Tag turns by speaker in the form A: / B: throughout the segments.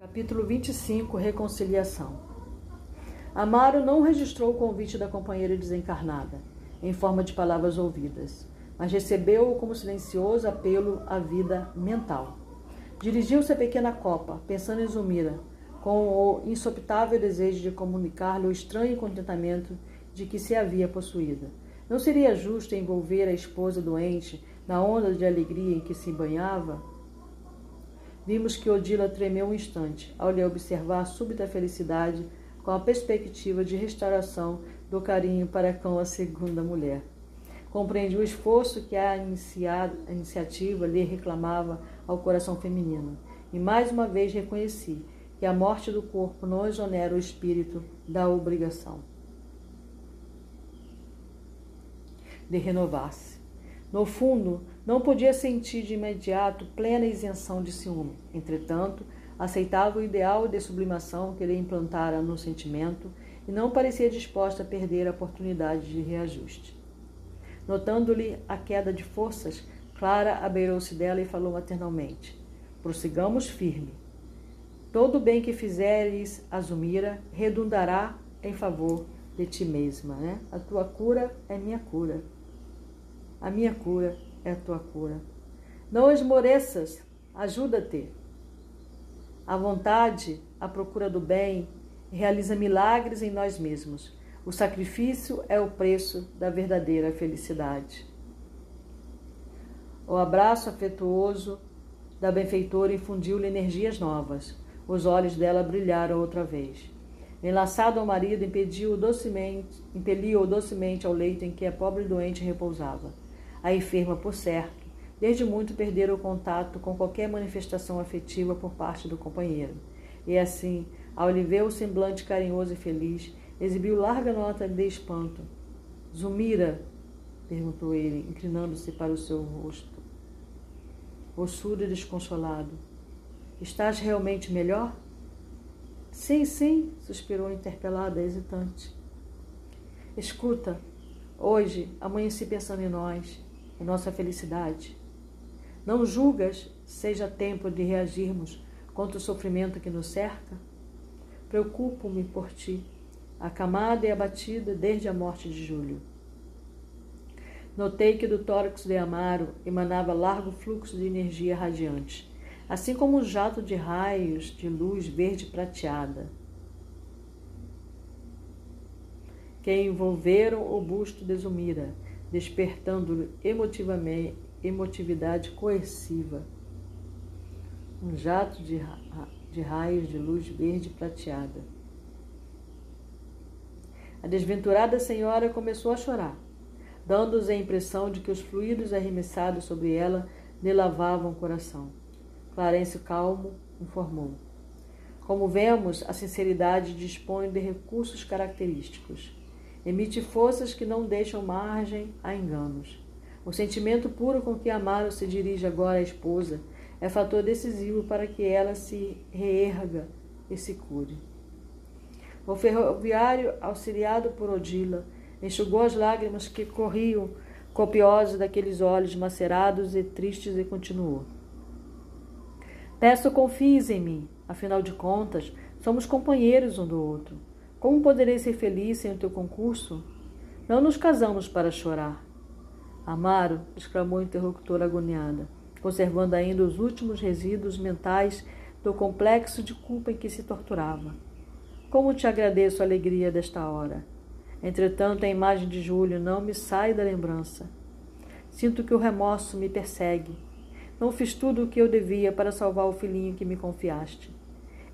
A: Capítulo 25 Reconciliação Amaro não registrou o convite da companheira desencarnada, em forma de palavras ouvidas, mas recebeu-o como silencioso apelo à vida mental. Dirigiu-se à pequena copa, pensando em Zumira, com o insopitável desejo de comunicar-lhe o estranho contentamento de que se havia possuída. Não seria justo envolver a esposa doente na onda de alegria em que se banhava? Vimos que Odila tremeu um instante ao lhe observar a súbita felicidade com a perspectiva de restauração do carinho para com a segunda mulher. Compreendi o esforço que a, a iniciativa lhe reclamava ao coração feminino e mais uma vez reconheci que a morte do corpo não exonera o espírito da obrigação de renovar-se. No fundo, não podia sentir de imediato plena isenção de ciúme. Entretanto, aceitava o ideal de sublimação que ele implantara no sentimento e não parecia disposta a perder a oportunidade de reajuste. Notando-lhe a queda de forças, Clara abeirou-se dela e falou maternalmente: Prossigamos firme. Todo o bem que fizeres, Azumira, redundará em favor de ti mesma. Né? A tua cura é minha cura. A minha cura é a tua cura. Não esmoreças, ajuda-te. A vontade, a procura do bem, realiza milagres em nós mesmos. O sacrifício é o preço da verdadeira felicidade. O abraço afetuoso da benfeitora infundiu-lhe energias novas. Os olhos dela brilharam outra vez. Enlaçado ao marido, impediu-o docemente, impeliu-o docemente ao leito em que a pobre doente repousava. A enferma, por certo, desde muito perdera o contato com qualquer manifestação afetiva por parte do companheiro. E assim, ao lhe ver o semblante carinhoso e feliz, exibiu larga nota de espanto. Zumira? perguntou ele, inclinando-se para o seu rosto. Ossudo e desconsolado. Estás realmente melhor? Sim, sim, suspirou interpelada, hesitante. Escuta, hoje amanheci pensando em nós e nossa felicidade. Não julgas seja tempo de reagirmos contra o sofrimento que nos cerca? Preocupo-me por ti, acamada e abatida desde a morte de Júlio. Notei que do tórax de Amaro emanava largo fluxo de energia radiante, assim como um jato de raios de luz verde prateada, que envolveram o busto de Zumira despertando emotivamente emotividade coerciva. Um jato de, de raios de luz verde prateada. A desventurada senhora começou a chorar, dando-os a impressão de que os fluidos arremessados sobre ela lhe lavavam o coração. Clarence calmo informou. Como vemos, a sinceridade dispõe de recursos característicos. Emite forças que não deixam margem a enganos. O sentimento puro com que Amaro se dirige agora à esposa é fator decisivo para que ela se reerga e se cure. O ferroviário, auxiliado por Odila, enxugou as lágrimas que corriam copiosas daqueles olhos macerados e tristes e continuou. Peço confies em mim, afinal de contas, somos companheiros um do outro. Como poderei ser feliz sem o teu concurso? Não nos casamos para chorar. Amaro, exclamou a interlocutora agoniada, conservando ainda os últimos resíduos mentais do complexo de culpa em que se torturava. Como te agradeço a alegria desta hora. Entretanto, a imagem de Júlio não me sai da lembrança. Sinto que o remorso me persegue. Não fiz tudo o que eu devia para salvar o filhinho que me confiaste.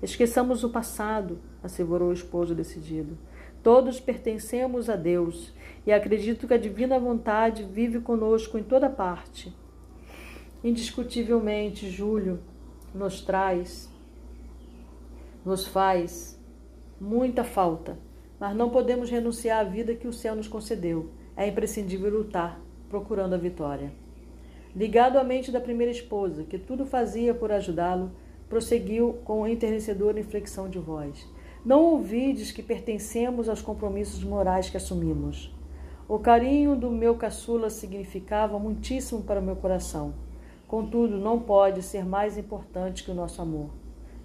A: Esqueçamos o passado, assegurou o esposo decidido. Todos pertencemos a Deus e acredito que a divina vontade vive conosco em toda parte. Indiscutivelmente, Júlio nos traz, nos faz muita falta, mas não podemos renunciar à vida que o céu nos concedeu. É imprescindível lutar, procurando a vitória. Ligado à mente da primeira esposa, que tudo fazia por ajudá-lo, prosseguiu com enternecedora inflexão de voz. Não ouvides que pertencemos aos compromissos morais que assumimos. O carinho do meu caçula significava muitíssimo para o meu coração. Contudo, não pode ser mais importante que o nosso amor.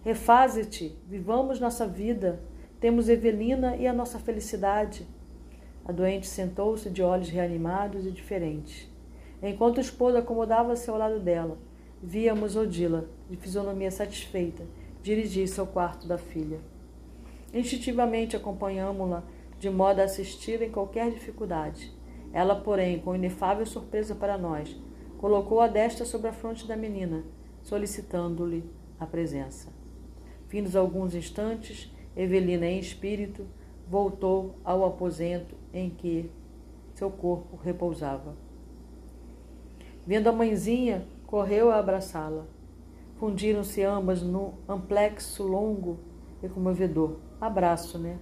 A: Refaze-te, vivamos nossa vida. Temos Evelina e a nossa felicidade. A doente sentou-se de olhos reanimados e diferentes. Enquanto o esposo acomodava-se ao lado dela, víamos Odila, de fisionomia satisfeita, dirigir-se ao quarto da filha. Instintivamente acompanhamos-la, de modo a assistir em qualquer dificuldade. Ela, porém, com inefável surpresa para nós, colocou a destra sobre a fronte da menina, solicitando-lhe a presença. Findos alguns instantes, Evelina, em espírito, voltou ao aposento em que seu corpo repousava. Vendo a mãezinha, correu a abraçá-la. Fundiram-se ambas num amplexo longo e comovedor. Abraço, né?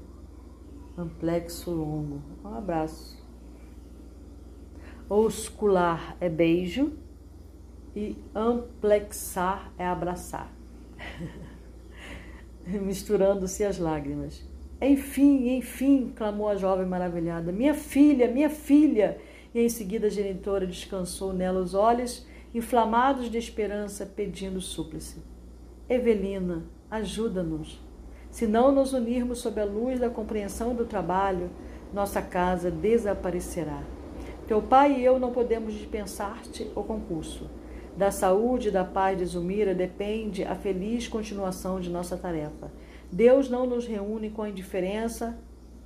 A: Amplexo longo. Um abraço. Oscular é beijo e amplexar é abraçar. Misturando-se as lágrimas. Enfim, enfim, clamou a jovem maravilhada. Minha filha, minha filha! E em seguida a genitora descansou nela os olhos, inflamados de esperança, pedindo súplice. Evelina, ajuda-nos. Se não nos unirmos sob a luz da compreensão do trabalho, nossa casa desaparecerá. Teu pai e eu não podemos dispensar-te o concurso. Da saúde e da paz de Zumira depende a feliz continuação de nossa tarefa. Deus não nos reúne com a indiferença,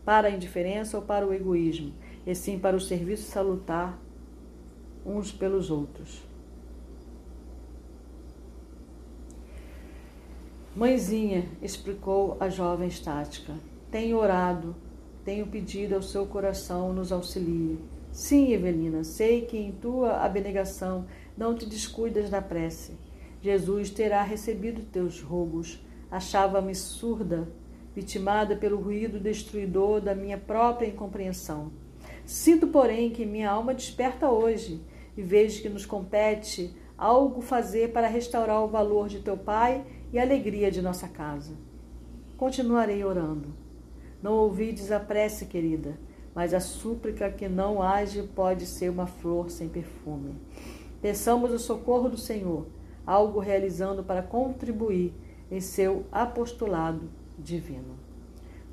A: para a indiferença ou para o egoísmo, e sim para o serviço salutar uns pelos outros. Mãezinha, explicou a jovem estática, tenho orado, tenho pedido ao seu coração nos auxilie. Sim, Evelina, sei que em tua abnegação não te descuidas da prece. Jesus terá recebido teus rogos Achava-me surda, vitimada pelo ruído destruidor da minha própria incompreensão. Sinto, porém, que minha alma desperta hoje e vejo que nos compete algo fazer para restaurar o valor de teu Pai e alegria de nossa casa. Continuarei orando. Não ouvides a prece, querida, mas a súplica que não age pode ser uma flor sem perfume. Peçamos o socorro do Senhor, algo realizando para contribuir em seu apostolado divino.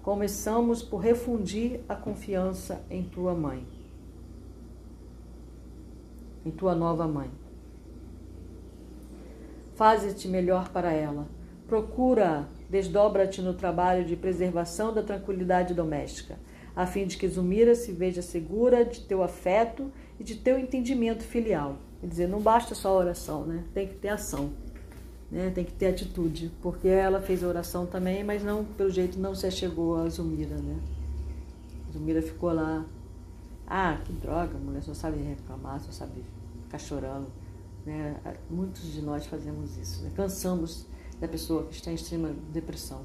A: Começamos por refundir a confiança em tua mãe, em tua nova mãe. Faze-te melhor para ela. Procura, desdobra-te no trabalho de preservação da tranquilidade doméstica, a fim de que Zumira se veja segura de teu afeto e de teu entendimento filial. Quer dizer, não basta só oração, né? Tem que ter ação né? Tem que ter atitude, porque ela fez a oração também, mas não, pelo jeito, não se chegou a Zumira, né? Zumira ficou lá, ah, que droga, a mulher só sabe reclamar, só sabe ficar chorando, né? Muitos de nós fazemos isso, né? Cansamos da pessoa que está em extrema depressão.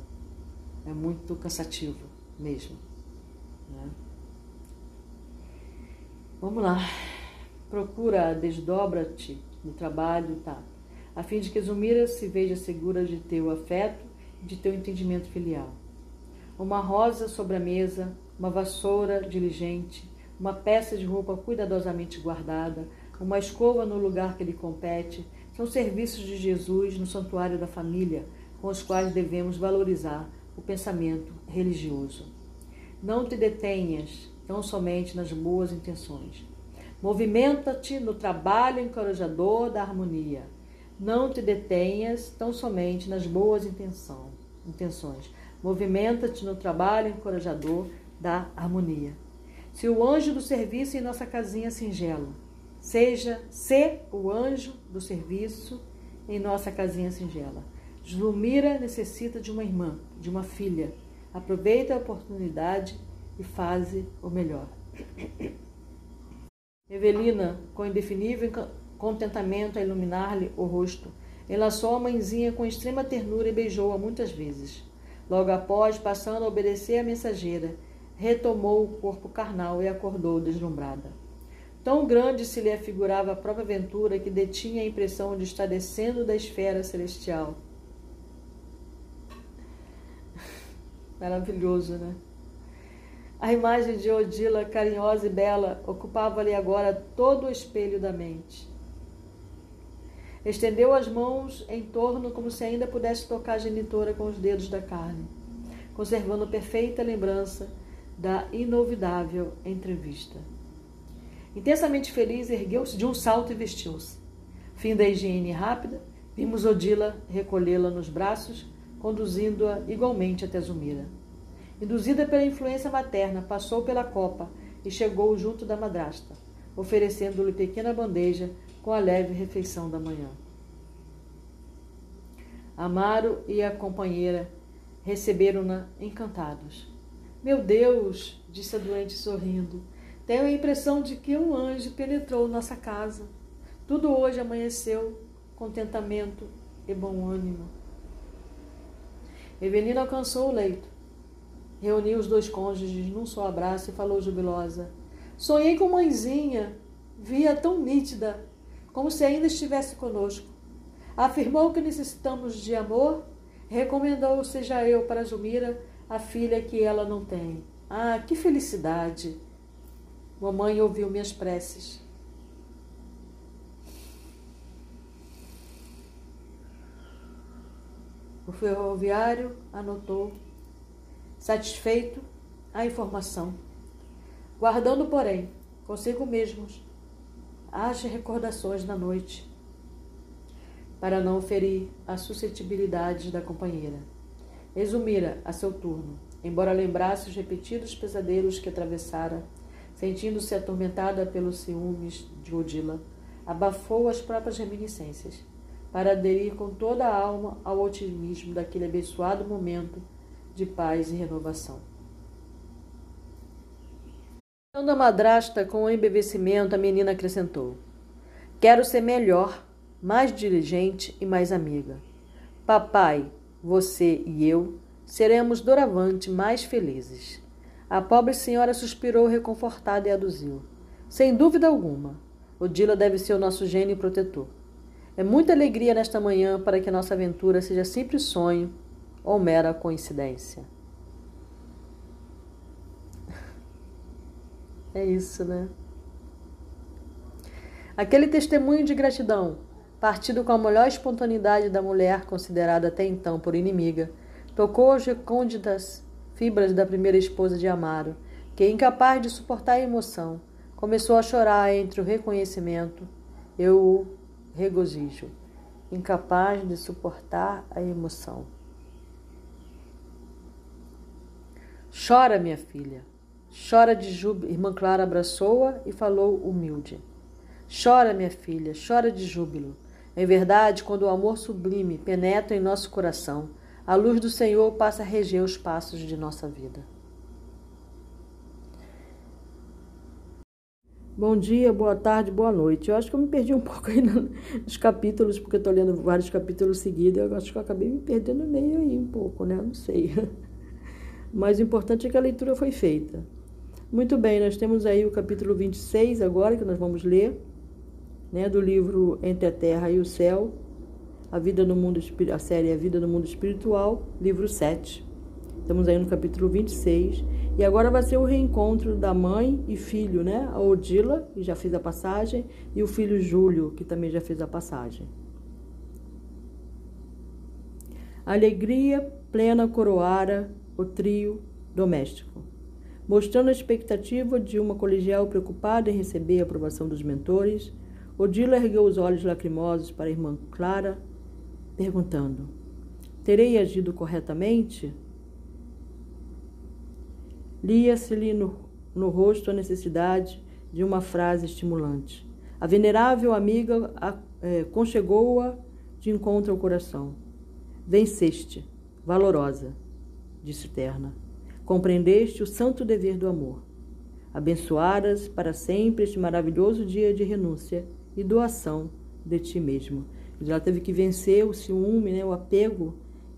A: É muito cansativo mesmo, né? Vamos lá. Procura, desdobra-te no trabalho, tá? a fim de que Zumira se veja segura de teu afeto e de teu entendimento filial. Uma rosa sobre a mesa, uma vassoura diligente, uma peça de roupa cuidadosamente guardada, uma escova no lugar que lhe compete, são serviços de Jesus no santuário da família, com os quais devemos valorizar o pensamento religioso. Não te detenhas tão somente nas boas intenções. Movimenta-te no trabalho encorajador da harmonia não te detenhas tão somente nas boas intenção, intenções. Movimenta-te no trabalho encorajador da harmonia. Se o anjo do serviço em nossa casinha singela, seja se o anjo do serviço em nossa casinha singela. Julmira necessita de uma irmã, de uma filha. Aproveita a oportunidade e faze o melhor. Evelina, com indefinível contentamento a iluminar-lhe o rosto. Enlaçou a mãezinha com extrema ternura e beijou-a muitas vezes. Logo após, passando a obedecer à mensageira, retomou o corpo carnal e acordou deslumbrada. Tão grande se lhe afigurava a própria aventura que detinha a impressão de estar descendo da esfera celestial. Maravilhoso, né? A imagem de Odila, carinhosa e bela, ocupava-lhe agora todo o espelho da mente. Estendeu as mãos em torno como se ainda pudesse tocar a genitora com os dedos da carne, conservando perfeita lembrança da inovidável entrevista. Intensamente feliz, ergueu-se de um salto e vestiu-se. Fim da higiene rápida, vimos Odila recolhê-la nos braços, conduzindo-a igualmente até Zumira. Induzida pela influência materna, passou pela copa e chegou junto da madrasta, oferecendo-lhe pequena bandeja com a leve refeição da manhã. Amaro e a companheira receberam-na encantados. Meu Deus, disse a doente sorrindo, tenho a impressão de que um anjo penetrou nossa casa. Tudo hoje amanheceu contentamento e bom ânimo. Evelina alcançou o leito, reuniu os dois cônjuges num só abraço e falou jubilosa: Sonhei com mãezinha, via tão nítida como se ainda estivesse conosco. Afirmou que necessitamos de amor, recomendou seja eu para Jumira, a filha que ela não tem. Ah, que felicidade! Mamãe ouviu minhas preces. O ferroviário anotou, satisfeito, a informação, guardando, porém, consigo mesmos as recordações da noite, para não ferir as suscetibilidades da companheira. Exumira a seu turno, embora lembrasse os repetidos pesadelos que atravessara, sentindo-se atormentada pelos ciúmes de Odila, abafou as próprias reminiscências, para aderir com toda a alma ao otimismo daquele abençoado momento de paz e renovação. Quando a madrasta, com o embevecimento, a menina acrescentou: Quero ser melhor, mais diligente e mais amiga. Papai, você e eu seremos doravante mais felizes. A pobre senhora suspirou reconfortada e aduziu. Sem dúvida alguma, Odila deve ser o nosso gênio protetor. É muita alegria nesta manhã para que nossa aventura seja sempre sonho ou mera coincidência. É isso, né? Aquele testemunho de gratidão, partido com a melhor espontaneidade da mulher considerada até então por inimiga, tocou as recônditas fibras da primeira esposa de Amaro, que, incapaz de suportar a emoção, começou a chorar entre o reconhecimento e o regozijo, incapaz de suportar a emoção. Chora, minha filha, Chora de júbilo. Irmã Clara abraçou-a e falou humilde. Chora, minha filha, chora de júbilo. Em verdade, quando o amor sublime penetra em nosso coração, a luz do Senhor passa a reger os passos de nossa vida. Bom dia, boa tarde, boa noite. Eu acho que eu me perdi um pouco aí nos capítulos, porque eu estou lendo vários capítulos seguidos. Eu acho que eu acabei me perdendo meio aí um pouco, né? Não sei. Mas o importante é que a leitura foi feita. Muito bem, nós temos aí o capítulo 26 agora, que nós vamos ler, né, do livro Entre a Terra e o Céu, a vida no mundo a série A Vida no Mundo Espiritual, livro 7. Estamos aí no capítulo 26. E agora vai ser o reencontro da mãe e filho, né? A Odila, que já fez a passagem, e o filho Júlio, que também já fez a passagem. Alegria plena coroara o trio doméstico mostrando a expectativa de uma colegial preocupada em receber a aprovação dos mentores, Odila ergueu os olhos lacrimosos para a irmã Clara, perguntando: Terei agido corretamente? Lia-se-lhe no, no rosto a necessidade de uma frase estimulante. A venerável amiga é, conchegou-a de encontro ao coração. Venceste, valorosa, disse Terna compreendeste o santo dever do amor. Abençoaras para sempre este maravilhoso dia de renúncia e doação de ti mesmo. Ela teve que vencer o ciúme, né, o apego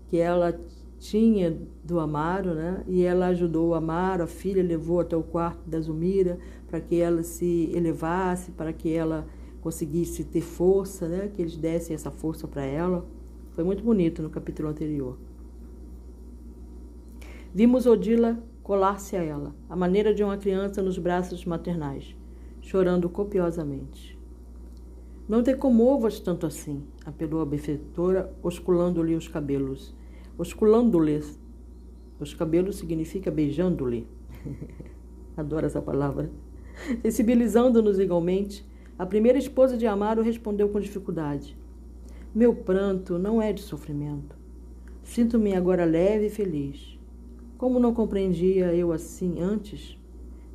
A: que ela tinha do Amaro, né? E ela ajudou o Amaro, a filha levou até o quarto da Zumira para que ela se elevasse, para que ela conseguisse ter força, né? Que eles dessem essa força para ela. Foi muito bonito no capítulo anterior. Vimos Odila colar-se a ela, a maneira de uma criança nos braços maternais, chorando copiosamente. Não te comovas tanto assim, apelou a benfeitora, osculando-lhe os cabelos. Osculando-lhes os cabelos significa beijando-lhe. Adoro essa palavra. Sensibilizando-nos igualmente, a primeira esposa de Amaro respondeu com dificuldade: Meu pranto não é de sofrimento. Sinto-me agora leve e feliz. Como não compreendia eu assim antes?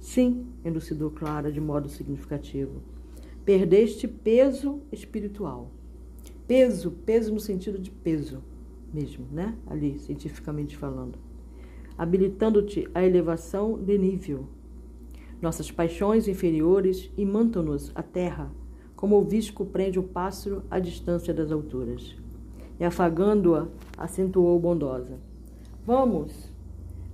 A: Sim, elucidou Clara de modo significativo. Perdeste peso espiritual. Peso, peso no sentido de peso mesmo, né? Ali, cientificamente falando. Habilitando-te à elevação de nível. Nossas paixões inferiores imantam-nos à terra, como o visco prende o pássaro à distância das alturas. E afagando-a, acentuou bondosa. Vamos,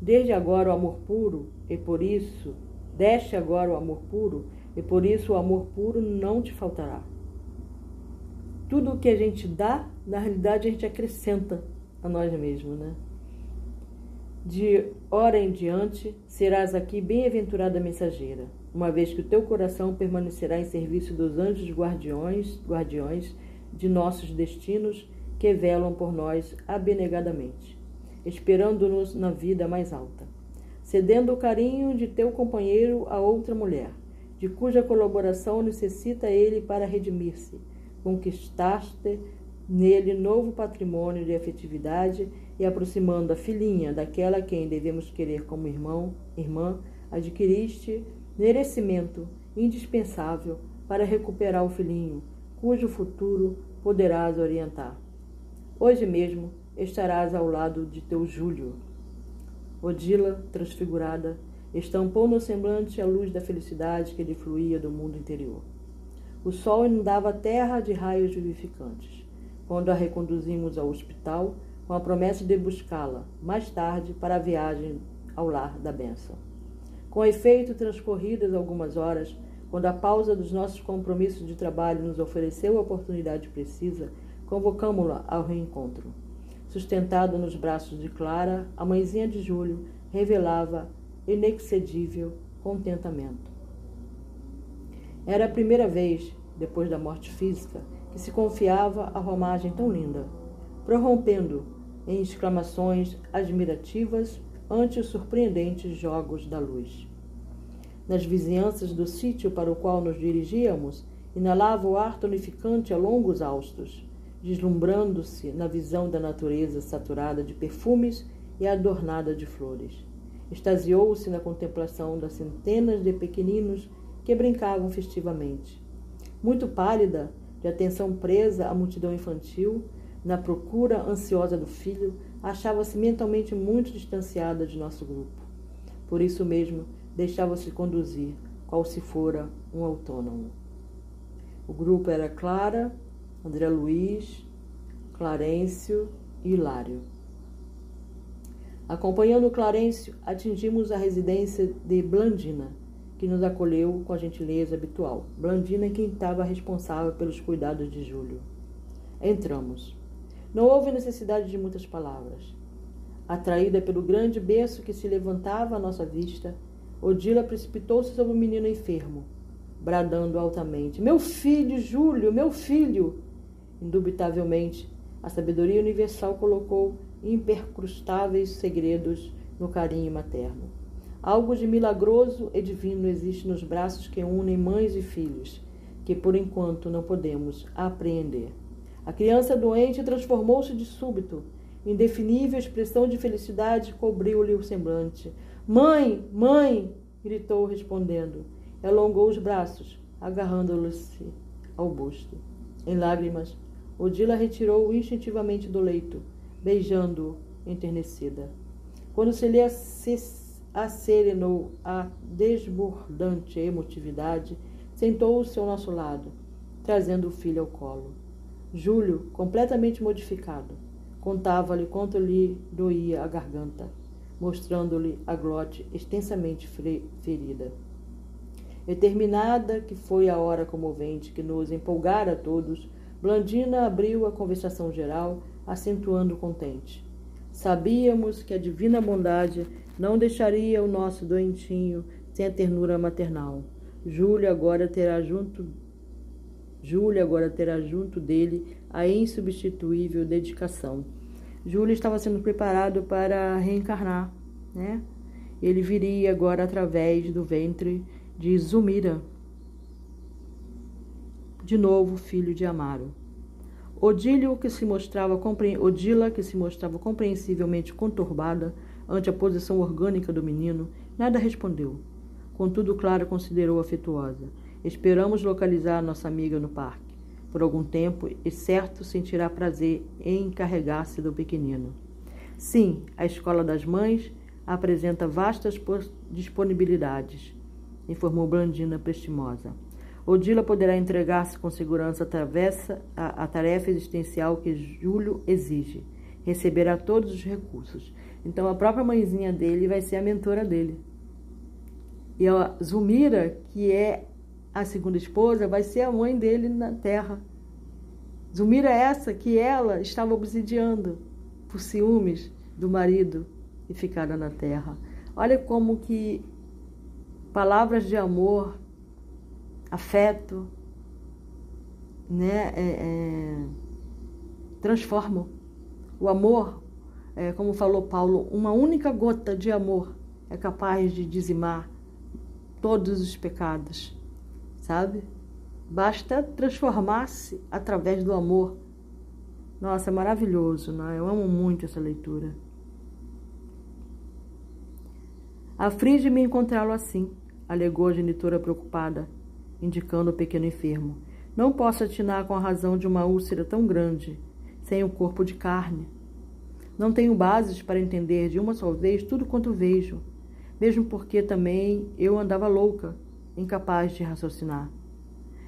A: desde agora o amor puro, e por isso, deste agora o amor puro, e por isso o amor puro não te faltará. Tudo o que a gente dá, na realidade a gente acrescenta a nós mesmos, né? De hora em diante serás aqui bem-aventurada mensageira, uma vez que o teu coração permanecerá em serviço dos anjos guardiões, guardiões de nossos destinos que velam por nós abnegadamente, esperando-nos na vida mais alta, cedendo o carinho de teu companheiro a outra mulher, de cuja colaboração necessita ele para redimir-se. Conquistaste nele novo patrimônio de afetividade e aproximando a filhinha daquela a quem devemos querer como irmão, irmã, adquiriste merecimento indispensável para recuperar o filhinho, cujo futuro poderás orientar. Hoje mesmo estarás ao lado de teu Júlio. Odila, transfigurada, estampou no semblante a luz da felicidade que lhe fluía do mundo interior. O sol inundava a terra de raios vivificantes. Quando a reconduzimos ao hospital, com a promessa de buscá-la mais tarde para a viagem ao lar da bênção. Com efeito, transcorridas algumas horas, quando a pausa dos nossos compromissos de trabalho nos ofereceu a oportunidade precisa, convocamos-la ao reencontro. Sustentada nos braços de Clara, a mãezinha de Júlio revelava inexcedível contentamento. Era a primeira vez, depois da morte física, que se confiava a romagem tão linda, prorrompendo em exclamações admirativas ante os surpreendentes jogos da luz. Nas vizinhanças do sítio para o qual nos dirigíamos, inalava o ar tonificante a longos austros, deslumbrando-se na visão da natureza saturada de perfumes e adornada de flores. Extasiou-se na contemplação das centenas de pequeninos que brincavam festivamente. Muito pálida, de atenção presa à multidão infantil, na procura ansiosa do filho, achava-se mentalmente muito distanciada de nosso grupo. Por isso mesmo, deixava-se conduzir, qual se fora um autônomo. O grupo era Clara, André Luiz, Clarencio e Hilário. Acompanhando Clarencio, atingimos a residência de Blandina, que nos acolheu com a gentileza habitual. Blandina é quem estava responsável pelos cuidados de Júlio. Entramos. Não houve necessidade de muitas palavras. Atraída pelo grande berço que se levantava à nossa vista, Odila precipitou-se sobre o menino enfermo, bradando altamente: Meu filho, Júlio, meu filho! Indubitavelmente, a sabedoria universal colocou impercrustáveis segredos no carinho materno. Algo de milagroso e divino existe nos braços que unem mães e filhos, que por enquanto não podemos apreender. A criança doente transformou-se de súbito. Indefinível expressão de felicidade cobriu-lhe o semblante. Mãe, mãe! gritou, respondendo. Alongou os braços, agarrando-se ao busto. Em lágrimas, Odila retirou-o instintivamente do leito beijando-o enternecida. Quando se lhe acerenou a desbordante emotividade, sentou-se ao nosso lado, trazendo o filho ao colo. Júlio, completamente modificado, contava-lhe quanto lhe doía a garganta, mostrando-lhe a glote extensamente ferida. Determinada que foi a hora comovente que nos empolgara a todos, Blandina abriu a conversação geral acentuando contente. Sabíamos que a divina bondade não deixaria o nosso doentinho sem a ternura maternal. Júlio agora terá junto Júlia agora terá junto dele a insubstituível dedicação. Júlia estava sendo preparado para reencarnar, né? Ele viria agora através do ventre de Zumira, de novo filho de Amaro. Odílio, que se mostrava Odila, que se mostrava compreensivelmente conturbada ante a posição orgânica do menino, nada respondeu. Contudo, Clara considerou afetuosa. Esperamos localizar nossa amiga no parque. Por algum tempo, e certo sentirá prazer em encarregar-se do pequenino. Sim, a escola das mães apresenta vastas disponibilidades, informou Blandina prestimosa. Odila poderá entregar-se com segurança a tarefa existencial que Júlio exige. Receberá todos os recursos. Então a própria mãezinha dele vai ser a mentora dele. E a Zumira, que é a segunda esposa, vai ser a mãe dele na terra. Zumira é essa que ela estava obsidiando por ciúmes do marido e ficada na terra. Olha como que palavras de amor afeto, né, é, é, transformam. O amor, é, como falou Paulo, uma única gota de amor é capaz de dizimar todos os pecados, sabe? Basta transformar-se através do amor. Nossa, é maravilhoso, né? Eu amo muito essa leitura. Aflige-me encontrá-lo assim, alegou a genitora preocupada indicando o pequeno enfermo. Não posso atinar com a razão de uma úlcera tão grande, sem o um corpo de carne. Não tenho bases para entender de uma só vez tudo quanto vejo, mesmo porque também eu andava louca, incapaz de raciocinar.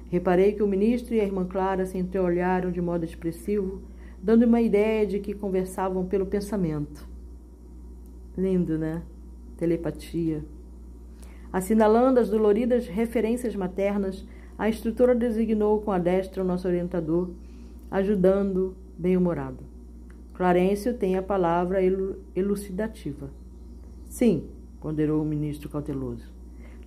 A: Reparei que o ministro e a irmã Clara se entreolharam de modo expressivo, dando uma ideia de que conversavam pelo pensamento. Lindo, né? Telepatia. Assinalando as doloridas referências maternas, a instrutora designou com a destra o nosso orientador, ajudando bem-humorado. Clarencio tem a palavra elucidativa. Sim, ponderou o ministro cauteloso.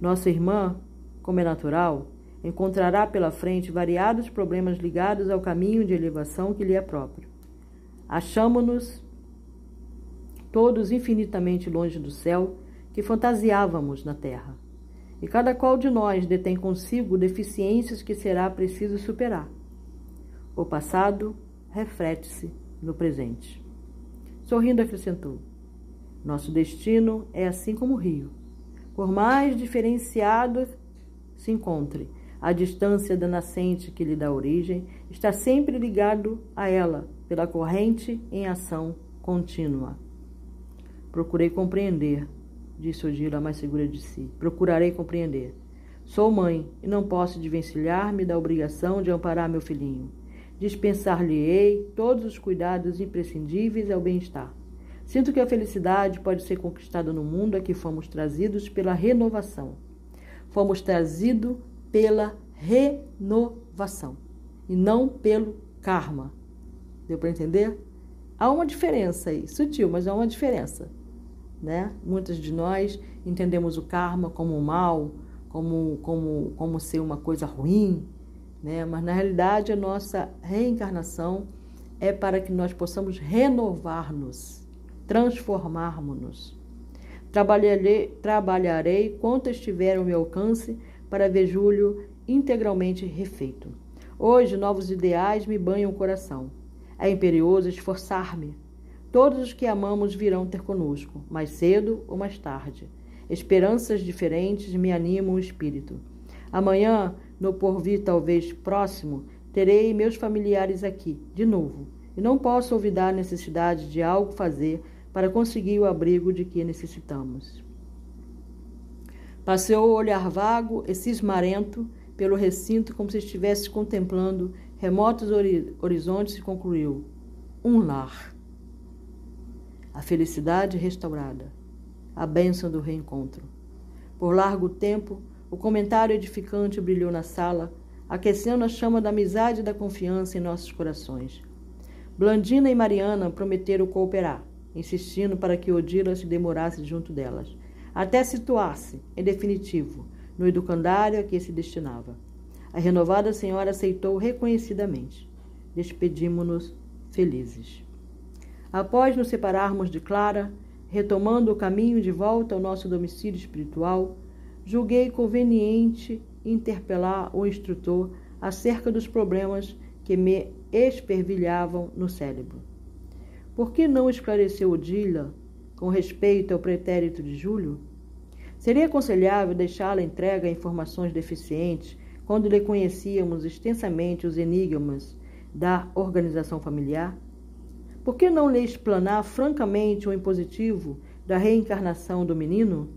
A: Nossa irmã, como é natural, encontrará pela frente variados problemas ligados ao caminho de elevação que lhe é próprio. Achamo-nos todos infinitamente longe do céu que fantasiávamos na terra. E cada qual de nós detém consigo deficiências que será preciso superar. O passado reflete-se no presente. Sorrindo, acrescentou: Nosso destino é assim como o rio. Por mais diferenciado se encontre, a distância da nascente que lhe dá origem está sempre ligado a ela pela corrente em ação contínua. Procurei compreender disse Odila, mais segura de si. Procurarei compreender. Sou mãe e não posso desvencilhar-me da obrigação de amparar meu filhinho. Dispensar-lhe-ei todos os cuidados imprescindíveis ao bem-estar. Sinto que a felicidade pode ser conquistada no mundo a que fomos trazidos pela renovação. Fomos trazidos pela renovação e não pelo karma. Deu para entender? Há uma diferença aí, sutil, mas há uma diferença. Né? Muitas de nós entendemos o karma como mal, como, como, como ser uma coisa ruim, né? mas na realidade a nossa reencarnação é para que nós possamos renovar-nos, transformarmos-nos. Trabalharei, trabalharei quanto estiver ao meu alcance para ver Júlio integralmente refeito. Hoje, novos ideais me banham o coração. É imperioso esforçar-me Todos os que amamos virão ter conosco, mais cedo ou mais tarde. Esperanças diferentes me animam o espírito. Amanhã, no porvir talvez próximo, terei meus familiares aqui, de novo, e não posso olvidar a necessidade de algo fazer para conseguir o abrigo de que necessitamos. Passeou o olhar vago e cismarento pelo recinto como se estivesse contemplando remotos horizontes e concluiu: Um lar a felicidade restaurada, a bênção do reencontro. Por largo tempo, o comentário edificante brilhou na sala, aquecendo a chama da amizade e da confiança em nossos corações. Blandina e Mariana prometeram cooperar, insistindo para que Odila se demorasse junto delas, até situar-se, em definitivo, no educandário a que se destinava. A renovada senhora aceitou reconhecidamente. Despedimos-nos felizes. Após nos separarmos de Clara, retomando o caminho de volta ao nosso domicílio espiritual, julguei conveniente interpelar o instrutor acerca dos problemas que me espervilhavam no cérebro. Por que não esclareceu Odila com respeito ao pretérito de Júlio? Seria aconselhável deixá-la entregue a informações deficientes quando lhe conhecíamos extensamente os enigmas da organização familiar? Por que não lhe explanar francamente o impositivo da reencarnação do menino?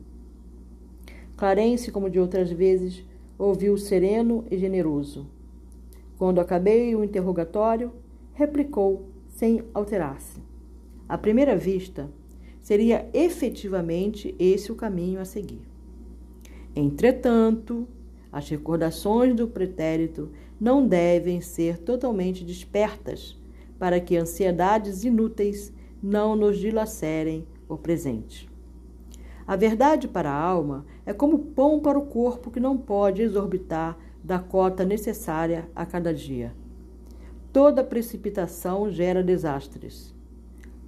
A: Clarence, como de outras vezes, ouviu sereno e generoso. Quando acabei o interrogatório, replicou sem alterar-se. À primeira vista, seria efetivamente esse o caminho a seguir. Entretanto, as recordações do pretérito não devem ser totalmente despertas para que ansiedades inúteis não nos dilacerem o presente. A verdade para a alma é como pão para o corpo que não pode exorbitar da cota necessária a cada dia. Toda precipitação gera desastres.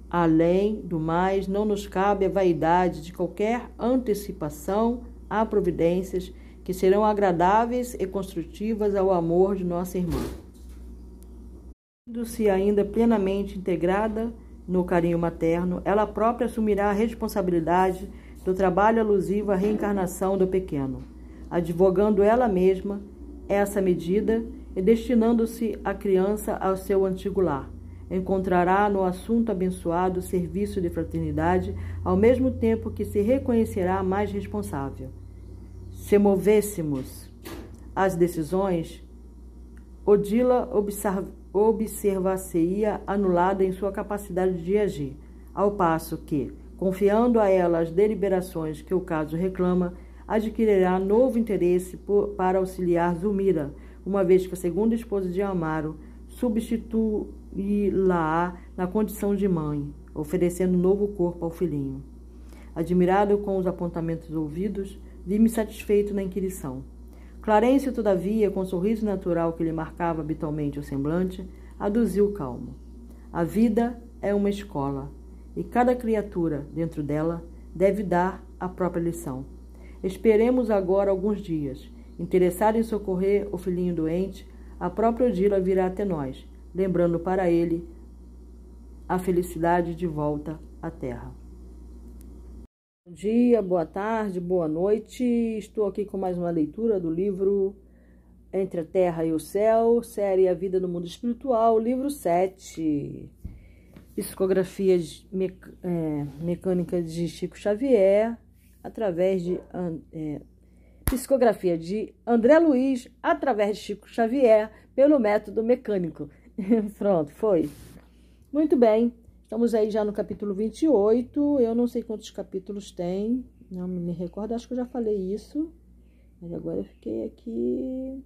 A: Além do mais, não nos cabe a vaidade de qualquer antecipação a providências que serão agradáveis e construtivas ao amor de nossa irmã. Sendo-se ainda plenamente integrada no carinho materno, ela própria assumirá a responsabilidade do trabalho alusivo à reencarnação do pequeno, advogando ela mesma essa medida e destinando-se a criança ao seu antigo lar. Encontrará no assunto abençoado serviço de fraternidade, ao mesmo tempo que se reconhecerá mais responsável. Se movêssemos as decisões, Odila observar-se-ia anulada em sua capacidade de agir, ao passo que, confiando a ela as deliberações que o caso reclama, adquirirá novo interesse por, para auxiliar Zulmira, uma vez que a segunda esposa de Amaro substituí-la na condição de mãe, oferecendo novo corpo ao filhinho. Admirado com os apontamentos ouvidos, vi-me satisfeito na inquirição. Clarence, todavia, com o sorriso natural que lhe marcava habitualmente o semblante, aduziu calmo. A vida é uma escola e cada criatura dentro dela deve dar a própria lição. Esperemos agora alguns dias. Interessado em socorrer o filhinho doente, a própria Odila virá até nós, lembrando para ele a felicidade de volta à terra. Bom dia, boa tarde, boa noite. Estou aqui com mais uma leitura do livro Entre a Terra e o Céu, série A Vida no Mundo Espiritual, livro 7 psicografia é, mecânica de Chico Xavier, através de é, psicografia de André Luiz, através de Chico Xavier, pelo método mecânico. Pronto, foi. Muito bem, estamos aí já no capítulo 28. Eu não sei quantos capítulos tem, não me recordo, acho que eu já falei isso. Mas agora eu fiquei aqui.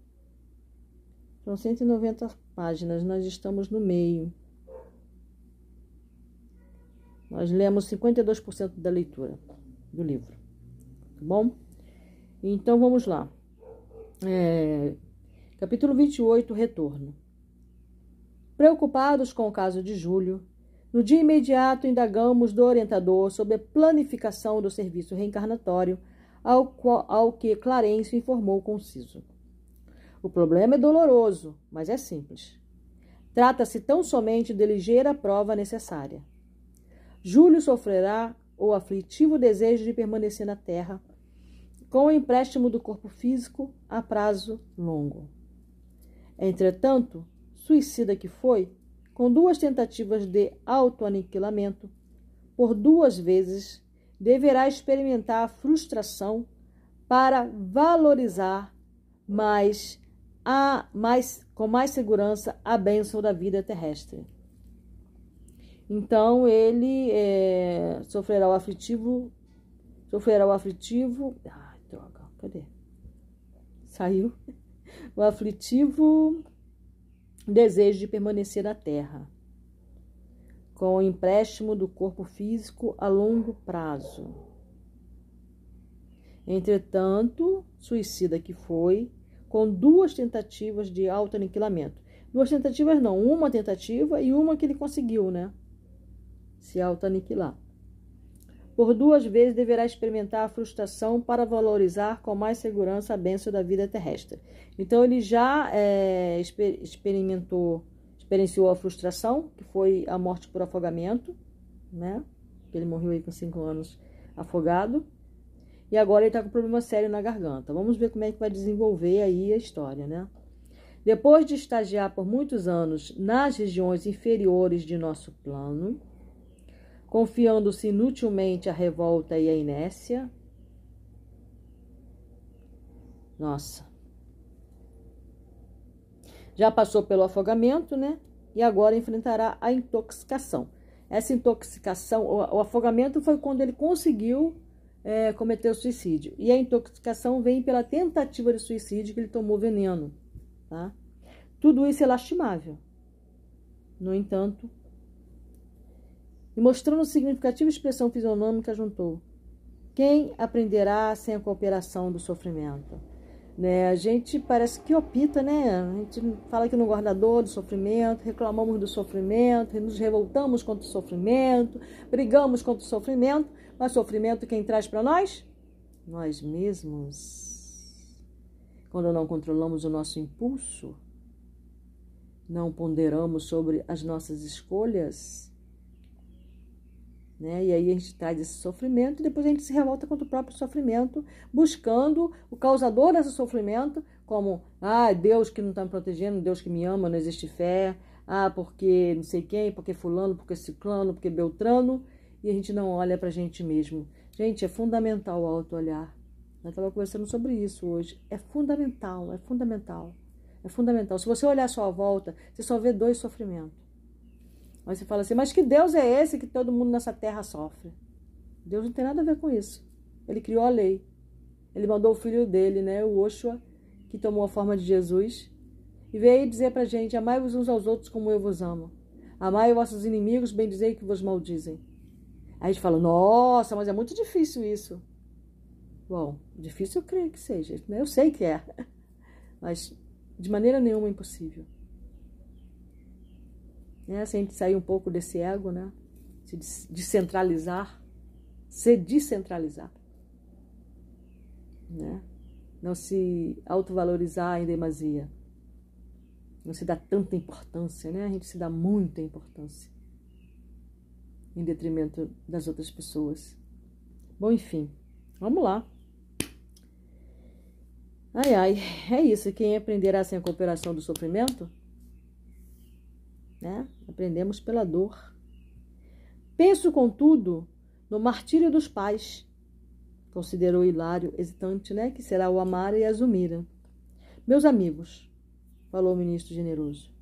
A: São 190 páginas, nós estamos no meio. Nós lemos 52% da leitura do livro. Tá bom? Então vamos lá. É, capítulo 28 Retorno. Preocupados com o caso de Júlio, no dia imediato indagamos do orientador sobre a planificação do serviço reencarnatório, ao, qual, ao que Clarence informou conciso. O problema é doloroso, mas é simples. Trata-se tão somente de ligeira prova necessária. Júlio sofrerá o aflitivo desejo de permanecer na terra, com o empréstimo do corpo físico a prazo longo. Entretanto, suicida que foi, com duas tentativas de autoaniquilamento, por duas vezes deverá experimentar a frustração para valorizar mais, a, mais com mais segurança a bênção da vida terrestre. Então ele é, sofrerá o aflitivo, sofrerá o aflitivo. Ai, droga, cadê? Saiu. O aflitivo desejo de permanecer na terra, com o empréstimo do corpo físico a longo prazo. Entretanto, suicida que foi, com duas tentativas de autoaniquilamento. Duas tentativas não, uma tentativa e uma que ele conseguiu, né? Se autoaniquilar. Por duas vezes deverá experimentar a frustração para valorizar com mais segurança a bênção da vida terrestre. Então ele já é, experimentou, experienciou a frustração, que foi a morte por afogamento, né? Ele morreu aí com cinco anos afogado. E agora ele está com problema sério na garganta. Vamos ver como é que vai desenvolver aí a história, né? Depois de estagiar por muitos anos nas regiões inferiores de nosso plano, confiando-se inutilmente à revolta e à inércia. Nossa. Já passou pelo afogamento, né? E agora enfrentará a intoxicação. Essa intoxicação, o, afogamento foi quando ele conseguiu é, cometer o suicídio. E a intoxicação vem pela tentativa de suicídio que ele tomou veneno. Tá? Tudo isso é lastimável. No entanto, e mostrando significativa expressão fisionômica, juntou: Quem aprenderá sem a cooperação do sofrimento? Né? A gente parece que opita, né? A gente fala que não guarda dor do sofrimento, reclamamos do sofrimento, nos revoltamos contra o sofrimento, brigamos contra o sofrimento, mas sofrimento quem traz para nós? Nós mesmos. Quando não controlamos o nosso impulso, não ponderamos sobre as nossas escolhas, né? E aí a gente traz esse sofrimento e depois a gente se revolta contra o próprio sofrimento, buscando o causador desse sofrimento, como, ah, Deus que não está me protegendo, Deus que me ama, não existe fé, ah, porque não sei quem, porque fulano, porque ciclano, porque beltrano, e a gente não olha para a gente mesmo. Gente, é fundamental o auto-olhar. Eu estava conversando sobre isso hoje. É fundamental, é fundamental. É fundamental. Se você olhar à sua volta, você só vê dois sofrimentos Aí você fala assim, mas que Deus é esse que todo mundo nessa terra sofre? Deus não tem nada a ver com isso. Ele criou a lei. Ele mandou o filho dele, né, o Oshua, que tomou a forma de Jesus, e veio dizer pra gente: Amai-vos uns aos outros como eu vos amo. Amai vossos inimigos, bem dizei que vos maldizem. Aí a gente fala: Nossa, mas é muito difícil isso. Bom, difícil eu creio que seja, né? eu sei que é, mas de maneira nenhuma impossível né? Se a gente sair um pouco desse ego, né? Se descentralizar, se descentralizar, né? Não se autovalorizar em demasia. Não se dá tanta importância, né? A gente se dá muita importância em detrimento das outras pessoas. Bom, enfim, vamos lá. Ai, ai, é isso. Quem aprenderá sem a cooperação do sofrimento né? Aprendemos pela dor. Penso, contudo, no martírio dos pais, considerou Hilário, hesitante, né? Que será o Amara e a Zumira. Meus amigos, falou o ministro generoso,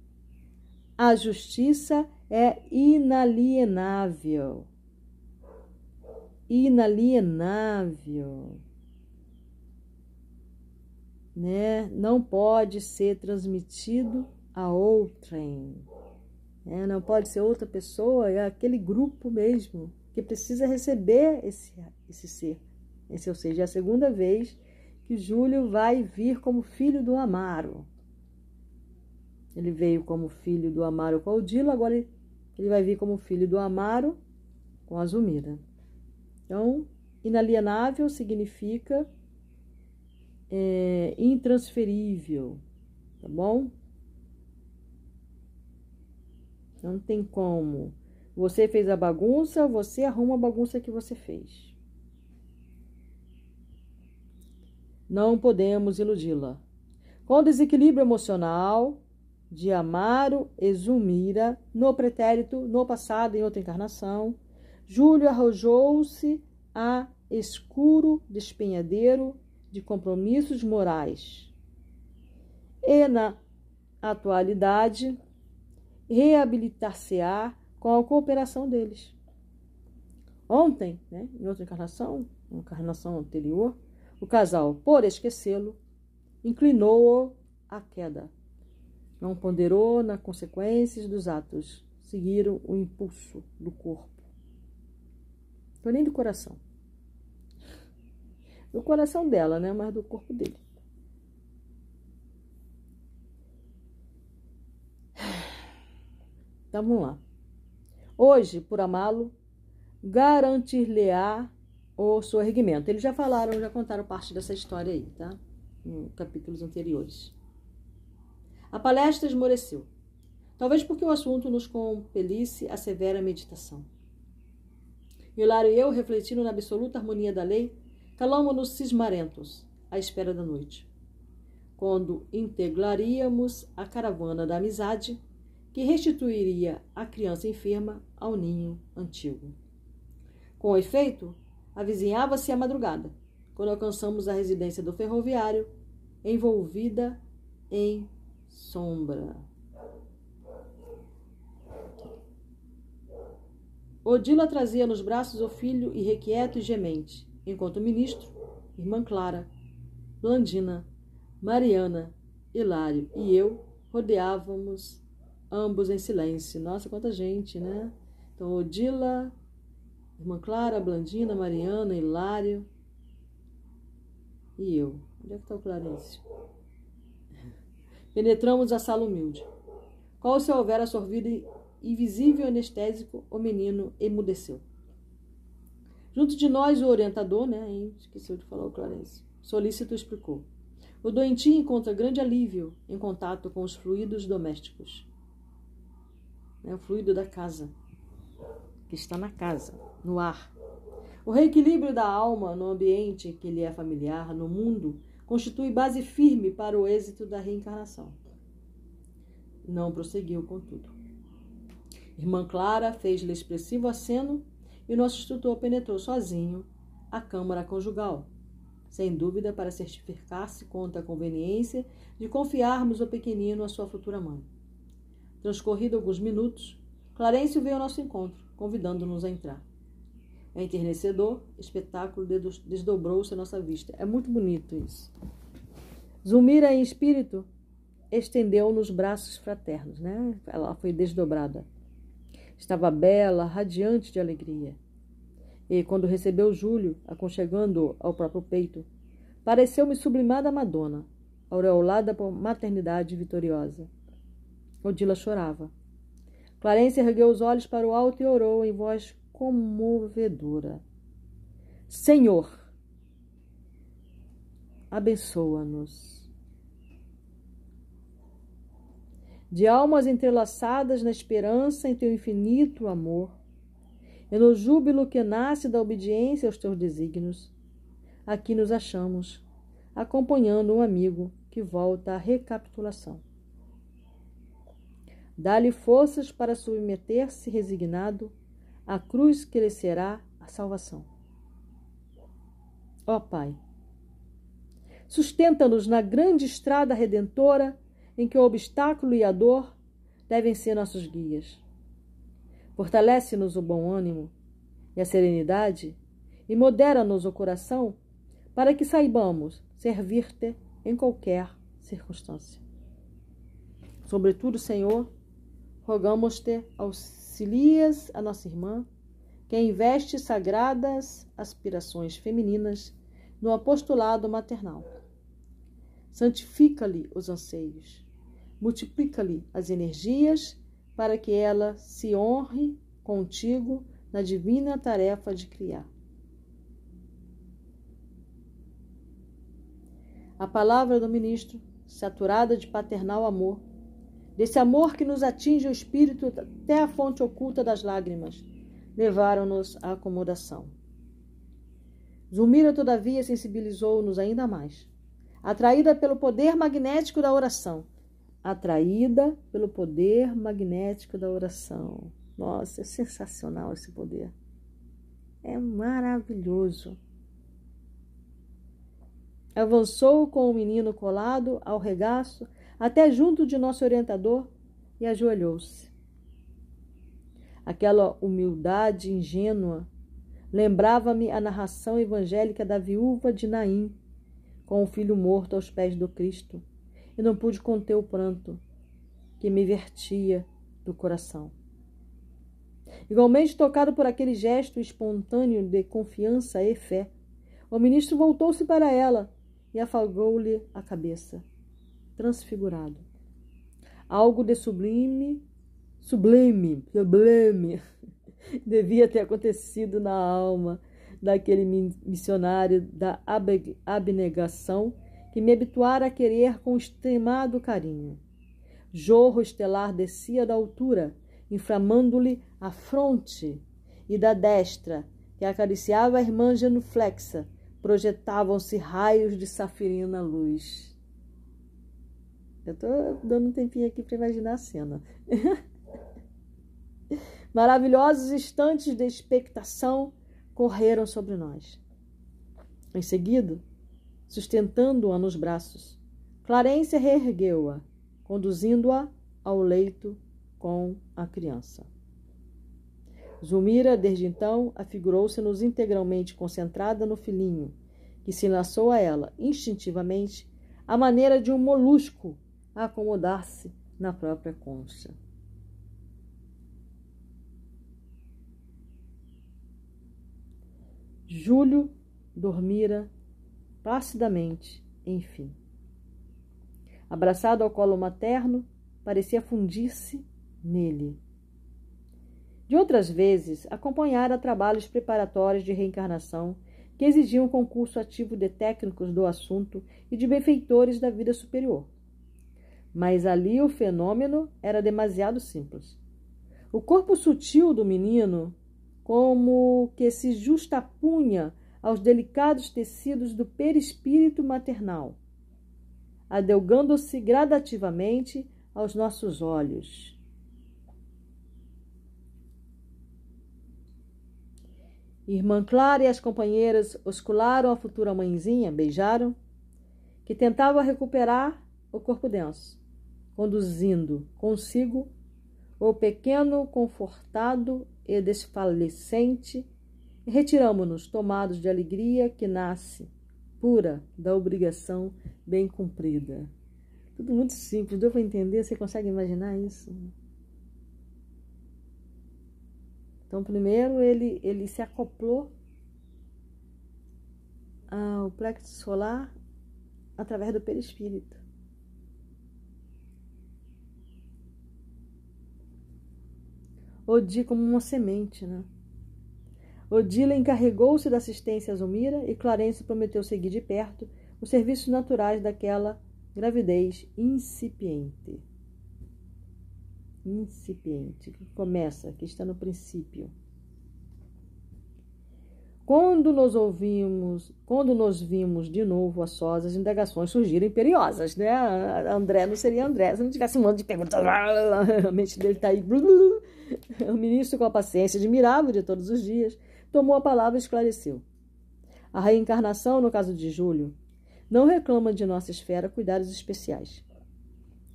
A: a justiça é inalienável. Inalienável. Né? Não pode ser transmitido a outrem. É, não pode ser outra pessoa, é aquele grupo mesmo que precisa receber esse, esse ser. Esse, ou seja, é a segunda vez que Júlio vai vir como filho do Amaro. Ele veio como filho do Amaro com Odilo, agora ele, ele vai vir como filho do Amaro com a Zumira. Então, inalienável significa é, intransferível, tá bom? Não tem como. Você fez a bagunça, você arruma a bagunça que você fez. Não podemos iludi-la. Com desequilíbrio emocional de Amaro e Zumira, no pretérito, no passado, em outra encarnação, Júlio arrojou-se a escuro despenhadeiro de compromissos morais. E na atualidade, reabilitar-se-á com a cooperação deles. Ontem, né, em outra encarnação, uma encarnação anterior, o casal, por esquecê-lo, inclinou-o à queda. Não ponderou nas consequências dos atos, seguiram o impulso do corpo. Foi nem do coração. Do coração dela, né? Mas do corpo dele. Então vamos lá. Hoje, por amá-lo, garantir-lhe-á o seu erguimento. Eles já falaram, já contaram parte dessa história aí, tá? Em capítulos anteriores. A palestra esmoreceu. Talvez porque o assunto nos compelisse a severa meditação. Hilário e eu, refletindo na absoluta harmonia da lei, calamos-nos cismarentos, à espera da noite. Quando integraríamos a caravana da amizade, que restituiria a criança enferma ao ninho antigo. Com efeito, avizinhava-se a madrugada, quando alcançamos a residência do ferroviário, envolvida em sombra. Odila trazia nos braços o filho irrequieto e gemente, enquanto o ministro, irmã Clara, Blandina, Mariana, Hilário e eu rodeávamos ambos em silêncio. Nossa, quanta gente, né? Então, Odila, irmã Clara, Blandina, Mariana, Hilário e eu. Onde é que está o Clarencio? Penetramos a sala humilde. Qual se houvera sorvido invisível anestésico, o menino emudeceu. Junto de nós, o orientador, né? Esqueceu de falar o Clarence. Solícito explicou. O doentinho encontra grande alívio em contato com os fluidos domésticos. É o fluido da casa, que está na casa, no ar. O reequilíbrio da alma no ambiente que lhe é familiar, no mundo, constitui base firme para o êxito da reencarnação. Não prosseguiu, contudo. Irmã Clara fez-lhe expressivo aceno e o nosso instrutor penetrou sozinho a câmara conjugal, sem dúvida para certificar-se contra a conveniência de confiarmos o pequenino à sua futura mãe. Transcorrido alguns minutos, Clarencio veio ao nosso encontro, convidando-nos a entrar. É enternecedor, espetáculo desdobrou-se à nossa vista. É muito bonito isso. Zulmira, em espírito, estendeu-nos braços fraternos, né? Ela foi desdobrada. Estava bela, radiante de alegria. E, quando recebeu Júlio, aconchegando-o ao próprio peito, pareceu-me sublimada Madonna, aureolada por maternidade vitoriosa. Odila chorava. Clarence ergueu os olhos para o alto e orou em voz comovedora. Senhor, abençoa-nos. de almas entrelaçadas na esperança em teu infinito amor, e no júbilo que nasce da obediência aos teus desígnios. Aqui nos achamos, acompanhando um amigo que volta à recapitulação. Dá-lhe forças para submeter-se resignado à cruz que lhe será a salvação. Ó Pai, sustenta-nos na grande estrada redentora em que o obstáculo e a dor devem ser nossos guias. Fortalece-nos o bom ânimo e a serenidade e modera-nos o coração para que saibamos servir-te em qualquer circunstância. Sobretudo, Senhor, rogamos-te, auxilias a nossa irmã, que investe sagradas aspirações femininas no apostolado maternal. Santifica-lhe os anseios multiplica-lhe as energias para que ela se honre contigo na divina tarefa de criar. A palavra do ministro, saturada de paternal amor, desse amor que nos atinge o espírito até a fonte oculta das lágrimas, levaram-nos à acomodação. Zulmira, todavia, sensibilizou-nos ainda mais. Atraída pelo poder magnético da oração, atraída pelo poder magnético da oração. Nossa, é sensacional esse poder. É maravilhoso. Avançou com o menino colado ao regaço até junto de nosso orientador e ajoelhou-se. Aquela humildade ingênua lembrava-me a narração evangélica da viúva de Naim, com o filho morto aos pés do Cristo e não pude conter o pranto que me vertia do coração. Igualmente tocado por aquele gesto espontâneo de confiança e fé, o ministro voltou-se para ela e afagou-lhe a cabeça, transfigurado. Algo de sublime sublime, sublime, devia ter acontecido na alma daquele missionário da abnegação que me habituara a querer com extremado carinho. Jorro estelar descia da altura, inflamando-lhe a fronte, e da destra, que acariciava a irmã genuflexa, projetavam-se raios de safirina luz. Eu estou dando um tempinho aqui para imaginar a cena. Maravilhosos instantes de expectação correram sobre nós. Em seguida, sustentando-a nos braços, Clarência reergueu-a, conduzindo-a ao leito com a criança. Zulmira, desde então, afigurou-se-nos integralmente concentrada no filhinho, que se lançou a ela, instintivamente, à maneira de um molusco a acomodar-se na própria concha. Júlio dormira placidamente, enfim. Abraçado ao colo materno, parecia fundir-se nele. De outras vezes, acompanhara trabalhos preparatórios de reencarnação que exigiam concurso ativo de técnicos do assunto e de benfeitores da vida superior. Mas ali o fenômeno era demasiado simples. O corpo sutil do menino como que se justapunha aos delicados tecidos do perispírito maternal, adelgando-se gradativamente aos nossos olhos. Irmã Clara e as companheiras oscularam a futura mãezinha, beijaram, que tentava recuperar o corpo denso, conduzindo consigo o pequeno confortado e desfalecente, retiramo-nos tomados de alegria que nasce, pura, da obrigação bem cumprida. Tudo muito simples, deu para entender? Você consegue imaginar isso? Então, primeiro ele, ele se acoplou ao plexo solar através do perispírito. Odi como uma semente, né? Odila encarregou-se da assistência a Zumira e Clarence prometeu seguir de perto os serviços naturais daquela gravidez incipiente. Incipiente, que começa, que está no princípio. Quando nos ouvimos, quando nos vimos de novo a sós, as indagações surgiram imperiosas, né? André não seria André se não tivesse um monte de perguntas. A mente dele está aí. O ministro, com a paciência admirável de todos os dias, tomou a palavra e esclareceu. A reencarnação, no caso de Júlio, não reclama de nossa esfera cuidados especiais.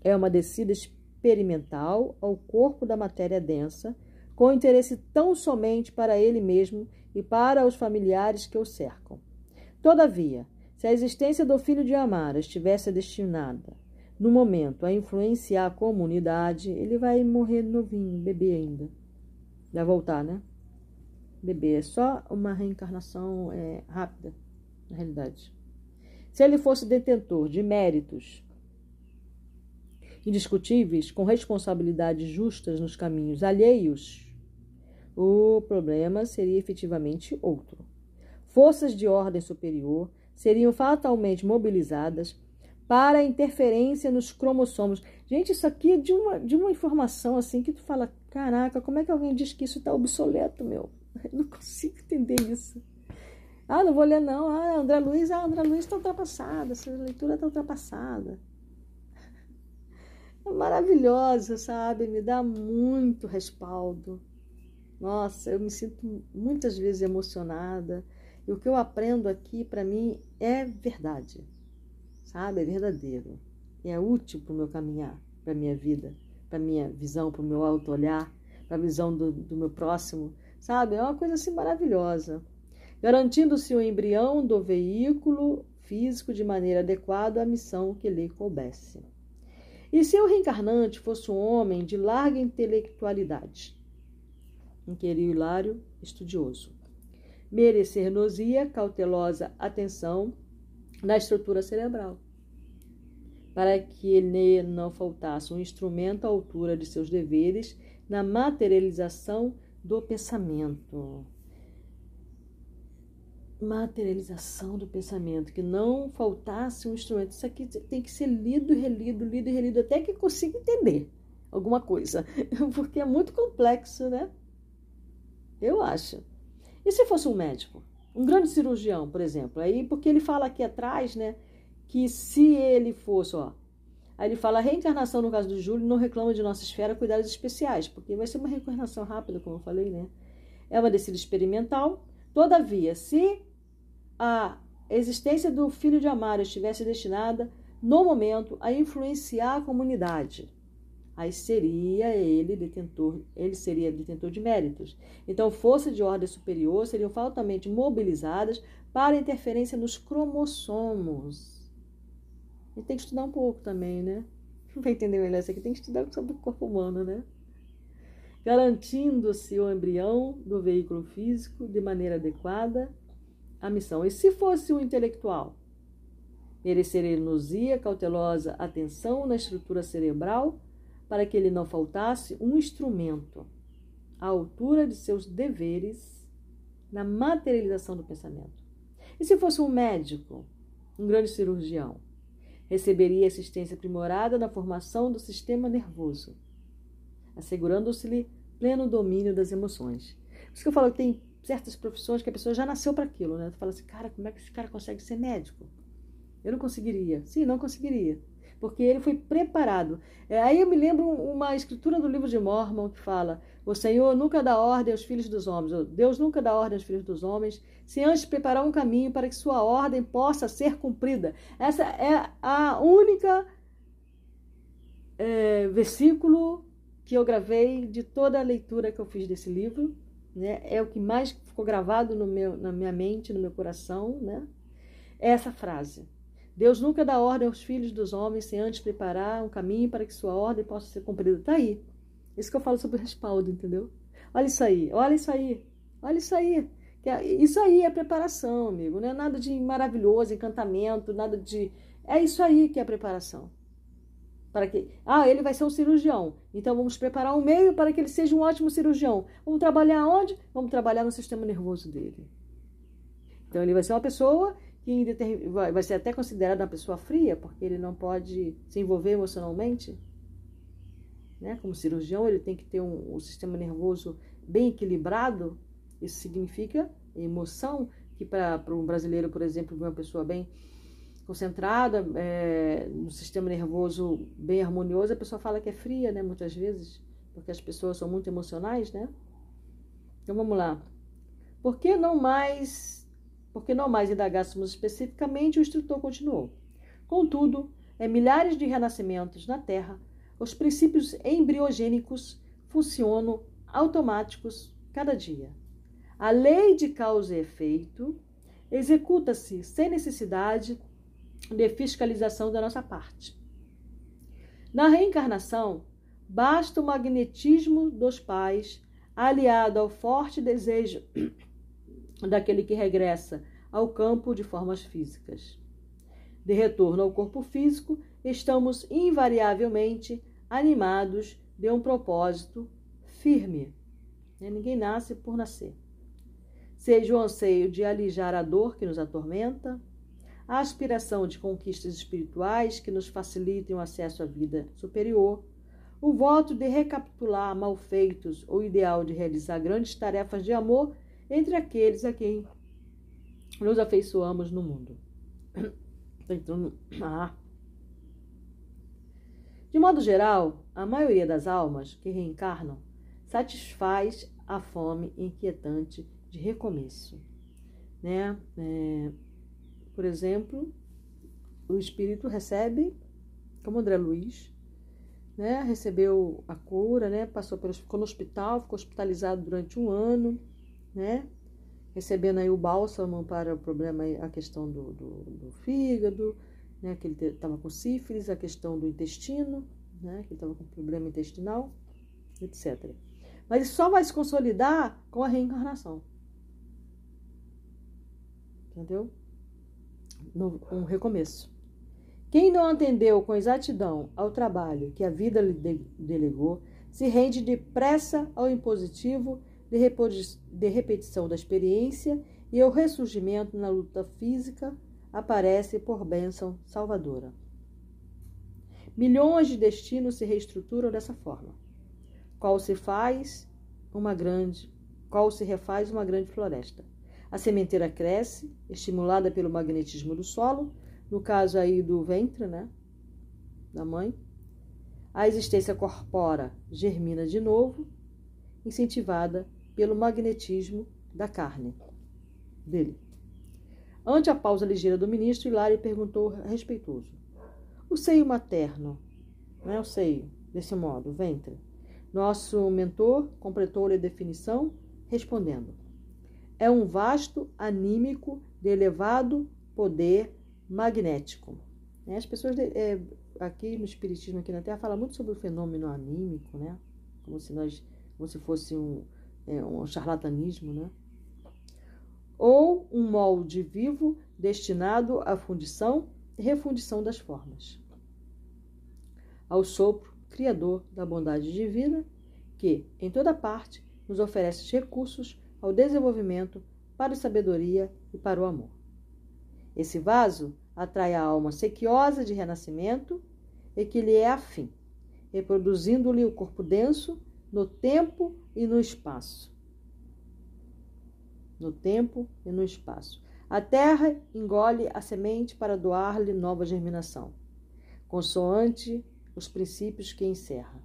A: É uma descida experimental ao corpo da matéria densa, com interesse tão somente para ele mesmo e para os familiares que o cercam. Todavia, se a existência do filho de Amara estivesse destinada no momento a influenciar a comunidade, ele vai morrer novinho, bebê ainda. Vai voltar, né? Bebê. É só uma reencarnação é, rápida, na realidade. Se ele fosse detentor de méritos indiscutíveis, com responsabilidades justas nos caminhos alheios, o problema seria efetivamente outro. Forças de ordem superior seriam fatalmente mobilizadas para interferência nos cromossomos. Gente, isso aqui é de uma, de uma informação assim que tu fala, caraca, como é que alguém diz que isso está obsoleto, meu? Eu não consigo entender isso. Ah, não vou ler não. Ah, André Luiz, ah, André Luiz está ultrapassada, essa leitura está ultrapassada. É maravilhosa, sabe? Me dá muito respaldo. Nossa, eu me sinto muitas vezes emocionada. E o que eu aprendo aqui, para mim, é verdade sabe? É verdadeiro. É útil para o meu caminhar, para a minha vida, para a minha visão, para o meu auto-olhar, para a visão do, do meu próximo, sabe? É uma coisa assim maravilhosa. Garantindo-se o embrião do veículo físico de maneira adequada à missão que lhe coubesse. E se o reencarnante fosse um homem de larga intelectualidade, inquiriu Hilário, estudioso, merecer-nos-ia cautelosa atenção na estrutura cerebral, para que lhe não faltasse um instrumento à altura de seus deveres na materialização do pensamento. Materialização do pensamento, que não faltasse um instrumento. Isso aqui tem que ser lido e relido, lido e relido, até que consiga entender alguma coisa, porque é muito complexo, né? Eu acho. E se fosse um médico? Um grande cirurgião, por exemplo? Aí, porque ele fala aqui atrás, né? Que se ele fosse, ó. Aí ele fala: a reencarnação, no caso do Júlio, não reclama de nossa esfera cuidados especiais, porque vai ser uma reencarnação rápida, como eu falei, né? É uma descida experimental. Todavia, se a existência do filho de Amaro estivesse destinada, no momento, a influenciar a comunidade, aí seria ele detentor, ele seria detentor de méritos. Então, forças de ordem superior seriam altamente mobilizadas para interferência nos cromossomos. E tem que estudar um pouco também, né? Para entender melhor isso aqui, tem que estudar sobre o corpo humano, né? Garantindo-se o embrião do veículo físico de maneira adequada à missão. E se fosse um intelectual? Merecer-nos-ia cautelosa atenção na estrutura cerebral para que ele não faltasse um instrumento à altura de seus deveres na materialização do pensamento. E se fosse um médico, um grande cirurgião, receberia assistência aprimorada na formação do sistema nervoso, assegurando-se-lhe pleno domínio das emoções. Por isso que eu falo que tem certas profissões que a pessoa já nasceu para aquilo, né? Tu fala assim, cara, como é que esse cara consegue ser médico? Eu não conseguiria. Sim, não conseguiria porque ele foi preparado. É, aí eu me lembro uma escritura do livro de Mormon que fala: O Senhor nunca dá ordem aos filhos dos homens, Deus nunca dá ordem aos filhos dos homens, sem antes preparar um caminho para que sua ordem possa ser cumprida. Essa é a única é, versículo que eu gravei de toda a leitura que eu fiz desse livro. Né? É o que mais ficou gravado no meu, na minha mente, no meu coração. Né? É essa frase. Deus nunca dá ordem aos filhos dos homens sem antes preparar um caminho para que sua ordem possa ser cumprida. Está aí. Isso que eu falo sobre respaldo, entendeu? Olha isso aí, olha isso aí, olha isso aí. É, isso aí é preparação, amigo. Não é nada de maravilhoso, encantamento, nada de. É isso aí que é preparação. Para que. Ah, ele vai ser um cirurgião. Então vamos preparar um meio para que ele seja um ótimo cirurgião. Vamos trabalhar onde? Vamos trabalhar no sistema nervoso dele. Então ele vai ser uma pessoa que vai ser até considerado uma pessoa fria, porque ele não pode se envolver emocionalmente. Né? Como cirurgião, ele tem que ter um, um sistema nervoso bem equilibrado. Isso significa emoção, que para um brasileiro, por exemplo, uma pessoa bem concentrada, é, no sistema nervoso bem harmonioso, a pessoa fala que é fria, né? Muitas vezes, porque as pessoas são muito emocionais, né? Então vamos lá. Por que não mais porque não mais indagássemos especificamente, o instrutor continuou. Contudo, em milhares de renascimentos na Terra, os princípios embriogênicos funcionam automáticos cada dia. A lei de causa e efeito executa-se sem necessidade de fiscalização da nossa parte. Na reencarnação, basta o magnetismo dos pais, aliado ao forte desejo daquele que regressa ao campo de formas físicas. De retorno ao corpo físico, estamos invariavelmente animados de um propósito firme. Né? Ninguém nasce por nascer. Seja o anseio de alijar a dor que nos atormenta, a aspiração de conquistas espirituais que nos facilitem o acesso à vida superior, o voto de recapitular malfeitos ou ideal de realizar grandes tarefas de amor entre aqueles a quem nos afeiçoamos no mundo. Então, ah. De modo geral, a maioria das almas que reencarnam satisfaz a fome inquietante de recomeço. Né? É, por exemplo, o espírito recebe, como André Luiz, né? recebeu a cura, né? passou pelo, ficou no hospital, ficou hospitalizado durante um ano, né? Recebendo aí o bálsamo para o problema, a questão do, do, do fígado, né? Que ele estava com sífilis, a questão do intestino, né? Que ele estava com problema intestinal, etc. Mas só vai se consolidar com a reencarnação. Entendeu? No, um recomeço. Quem não atendeu com exatidão ao trabalho que a vida lhe delegou, se rende depressa ao impositivo de repetição da experiência e o ressurgimento na luta física aparece por bênção salvadora. Milhões de destinos se reestruturam dessa forma, qual se faz uma grande, qual se refaz uma grande floresta. A sementeira cresce, estimulada pelo magnetismo do solo, no caso aí do ventre, né, da mãe. A existência corpórea germina de novo, incentivada pelo magnetismo da carne dele. Ante a pausa ligeira do ministro, Hilário perguntou respeitoso: O seio materno, não é o seio, desse modo, o ventre? Nosso mentor completou-lhe a definição, respondendo: É um vasto anímico de elevado poder magnético. Né, as pessoas é, aqui no Espiritismo, aqui na Terra, falam muito sobre o fenômeno anímico, né? Como se nós, como se fosse um é, um charlatanismo, né? Ou um molde vivo destinado à fundição e refundição das formas. Ao sopro criador da bondade divina, que, em toda parte, nos oferece recursos ao desenvolvimento, para a sabedoria e para o amor. Esse vaso atrai a alma sequiosa de renascimento e que lhe é afim, reproduzindo-lhe o corpo denso no tempo e no espaço. No tempo e no espaço. A terra engole a semente para doar-lhe nova germinação, consoante os princípios que encerra.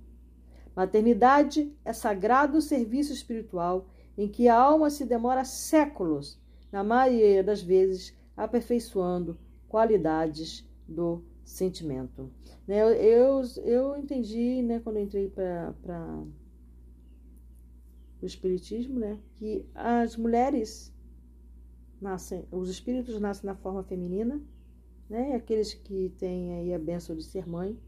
A: Maternidade é sagrado serviço espiritual em que a alma se demora séculos, na maioria das vezes, aperfeiçoando qualidades do sentimento. Né, eu, eu, eu entendi, né, quando eu entrei para do Espiritismo, né? Que as mulheres nascem, os espíritos nascem na forma feminina, né? Aqueles que têm aí a benção de ser mãe.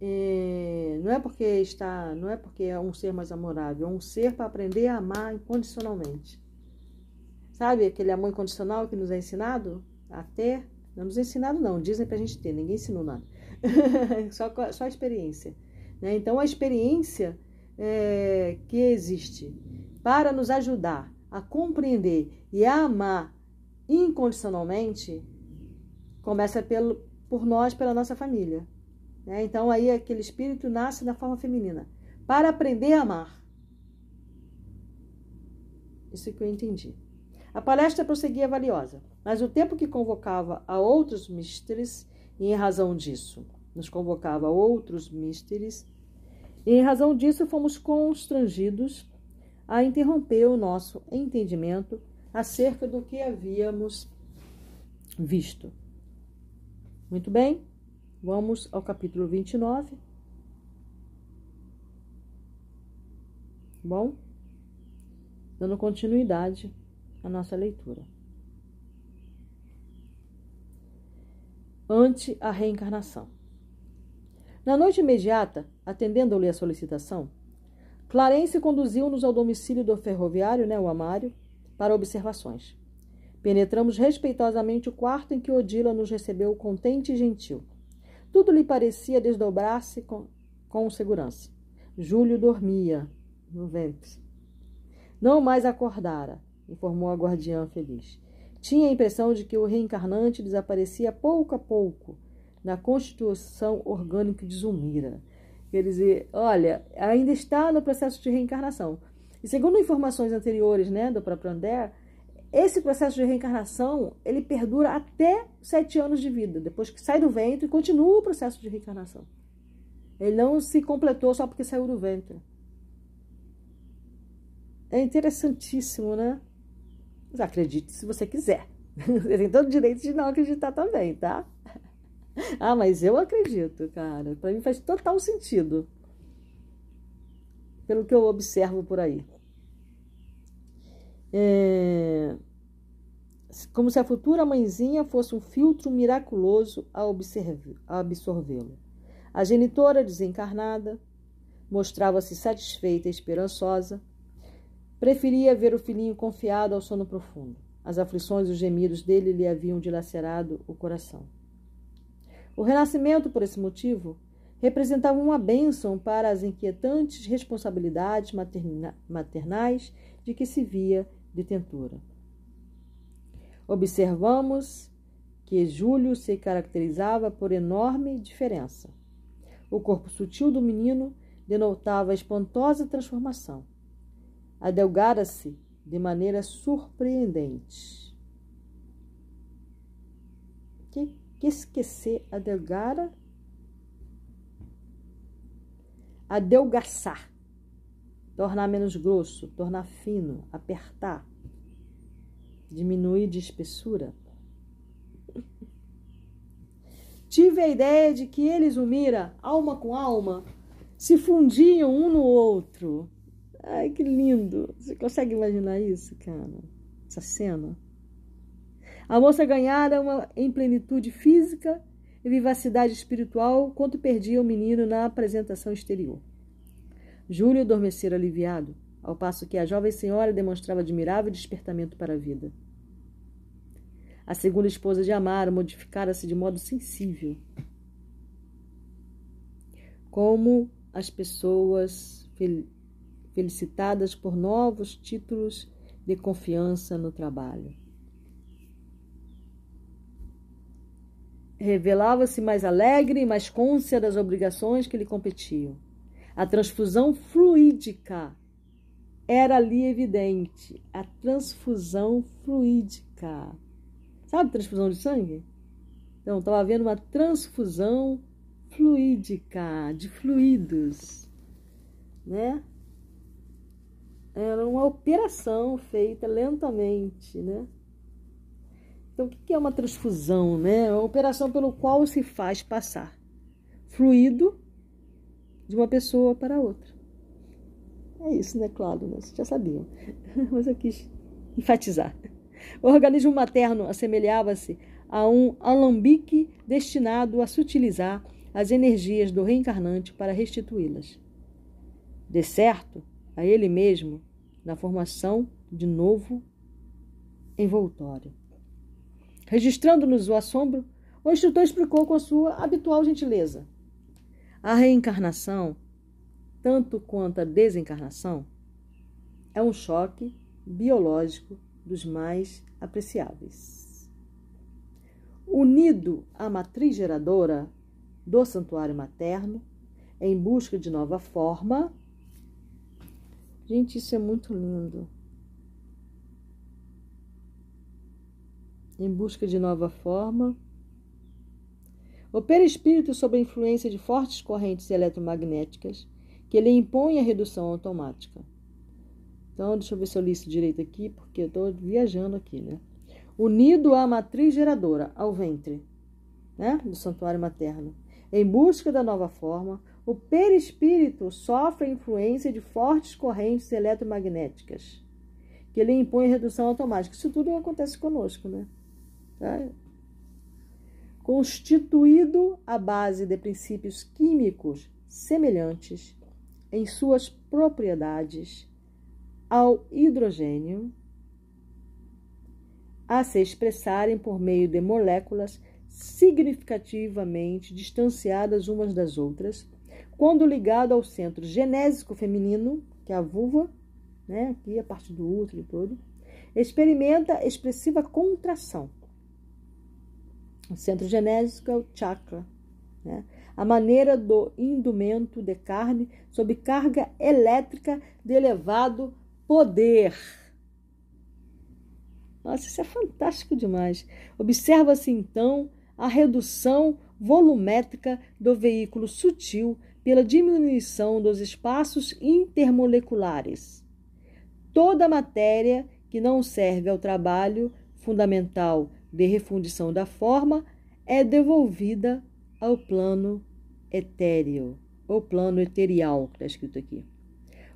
A: É, não é porque está, não é porque é um ser mais amorável, é um ser para aprender a amar incondicionalmente. Sabe aquele amor incondicional que nos é ensinado a ter? Não nos é ensinado não, dizem para a gente ter, ninguém ensinou nada. só, só a experiência. Né? Então a experiência é, que existe para nos ajudar a compreender e a amar incondicionalmente começa pelo, por nós, pela nossa família. Né? Então aí aquele espírito nasce na forma feminina para aprender a amar. Isso que eu entendi. A palestra prosseguia valiosa, mas o tempo que convocava a outros mestres, e em razão disso, nos convocava a outros mestres, e em razão disso, fomos constrangidos a interromper o nosso entendimento acerca do que havíamos visto. Muito bem, vamos ao capítulo 29. Bom, dando continuidade à nossa leitura. Ante a reencarnação. Na noite imediata, atendendo-lhe a solicitação, Clarence conduziu-nos ao domicílio do ferroviário, né, o Amário, para observações. Penetramos respeitosamente o quarto em que Odila nos recebeu contente e gentil. Tudo lhe parecia desdobrar-se com, com segurança. Júlio dormia no ventre. Não mais acordara, informou a guardiã feliz. Tinha a impressão de que o reencarnante desaparecia pouco a pouco na constituição orgânica de Zumira. Quer dizer, olha, ainda está no processo de reencarnação. E segundo informações anteriores né, do próprio André, esse processo de reencarnação ele perdura até sete anos de vida. Depois que sai do ventre, continua o processo de reencarnação. Ele não se completou só porque saiu do ventre. É interessantíssimo, né? Mas acredite se você quiser. Você tem todo o direito de não acreditar também, tá? ah, mas eu acredito, cara. Para mim faz total sentido. Pelo que eu observo por aí. É... Como se a futura mãezinha fosse um filtro miraculoso a, a absorvê-lo. A genitora desencarnada mostrava-se satisfeita e esperançosa. Preferia ver o filhinho confiado ao sono profundo. As aflições e os gemidos dele lhe haviam dilacerado o coração. O renascimento, por esse motivo, representavam uma bênção para as inquietantes responsabilidades maternais de que se via detentora. Observamos que Júlio se caracterizava por enorme diferença. O corpo sutil do menino denotava espantosa transformação. Adelgara-se de maneira surpreendente. Que, que esquecer adelgara? Adelgaçar. Tornar menos grosso, tornar fino, apertar. Diminuir de espessura. Tive a ideia de que eles, Umira, alma com alma, se fundiam um no outro. Ai, que lindo! Você consegue imaginar isso, cara? Essa cena? A moça ganhara uma em plenitude física e vivacidade espiritual quanto perdia o menino na apresentação exterior. Júlio adormecera aliviado, ao passo que a jovem senhora demonstrava admirável despertamento para a vida. A segunda esposa de Amaro modificara-se de modo sensível. Como as pessoas felicitadas por novos títulos de confiança no trabalho. Revelava-se mais alegre e mais côncia das obrigações que lhe competiam. A transfusão fluídica era ali evidente. A transfusão fluídica. Sabe transfusão de sangue? Então, estava havendo uma transfusão fluídica, de fluidos, né? Era uma operação feita lentamente, né? Então, o que é uma transfusão, né? É operação pelo qual se faz passar fluido de uma pessoa para outra. É isso, né, Claro? Né? Vocês já sabiam, mas eu quis enfatizar. O organismo materno assemelhava-se a um alambique destinado a sutilizar as energias do reencarnante para restituí-las. De certo, a ele mesmo, na formação de novo envoltório. Registrando-nos o assombro, o instrutor explicou com a sua habitual gentileza. A reencarnação, tanto quanto a desencarnação, é um choque biológico dos mais apreciáveis. Unido à matriz geradora do santuário materno, em busca de nova forma. Gente, isso é muito lindo. Em busca de nova forma. O perispírito, sob a influência de fortes correntes eletromagnéticas, que lhe impõe a redução automática. Então, deixa eu ver se eu li isso direito aqui, porque eu estou viajando aqui, né? Unido à matriz geradora, ao ventre, né? Do santuário materno. Em busca da nova forma, o perispírito sofre a influência de fortes correntes eletromagnéticas, que lhe impõem redução automática. Isso tudo acontece conosco, né? Tá? Constituído à base de princípios químicos semelhantes em suas propriedades ao hidrogênio, a se expressarem por meio de moléculas significativamente distanciadas umas das outras, quando ligado ao centro genésico feminino, que é a vulva, né, aqui a parte do útero todo, experimenta expressiva contração. O centro genésico é o chakra, né? a maneira do indumento de carne sob carga elétrica de elevado poder. Nossa, isso é fantástico demais. Observa-se então a redução volumétrica do veículo sutil pela diminuição dos espaços intermoleculares. Toda matéria que não serve ao trabalho fundamental de refundição da forma é devolvida ao plano etéreo, ou plano eterial, que está escrito aqui,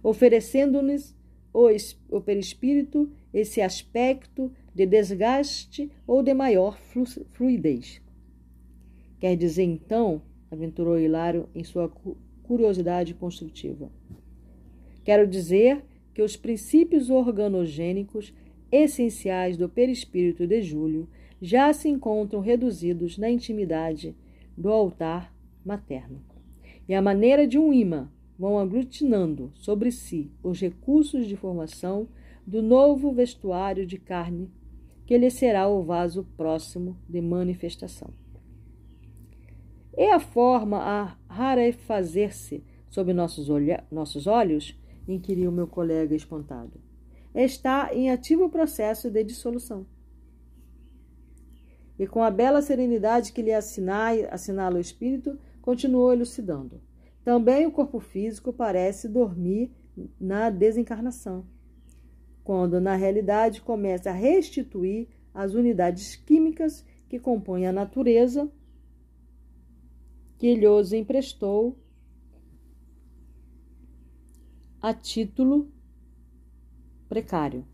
A: oferecendo-nos o perispírito esse aspecto de desgaste ou de maior fluidez. Quer dizer, então, aventurou Hilário em sua curiosidade construtiva. Quero dizer que os princípios organogênicos essenciais do perispírito de Júlio já se encontram reduzidos na intimidade do altar materno. e à maneira de um imã vão aglutinando sobre si os recursos de formação do novo vestuário de carne que lhe será o vaso próximo de manifestação. É a forma a rarefazer-se sob nossos, olha, nossos olhos? inquiriu meu colega espantado. Está em ativo processo de dissolução. E com a bela serenidade que lhe assinala, assinala o espírito, continuou elucidando. Também o corpo físico parece dormir na desencarnação, quando na realidade começa a restituir as unidades químicas que compõem a natureza que lhes emprestou a título precário,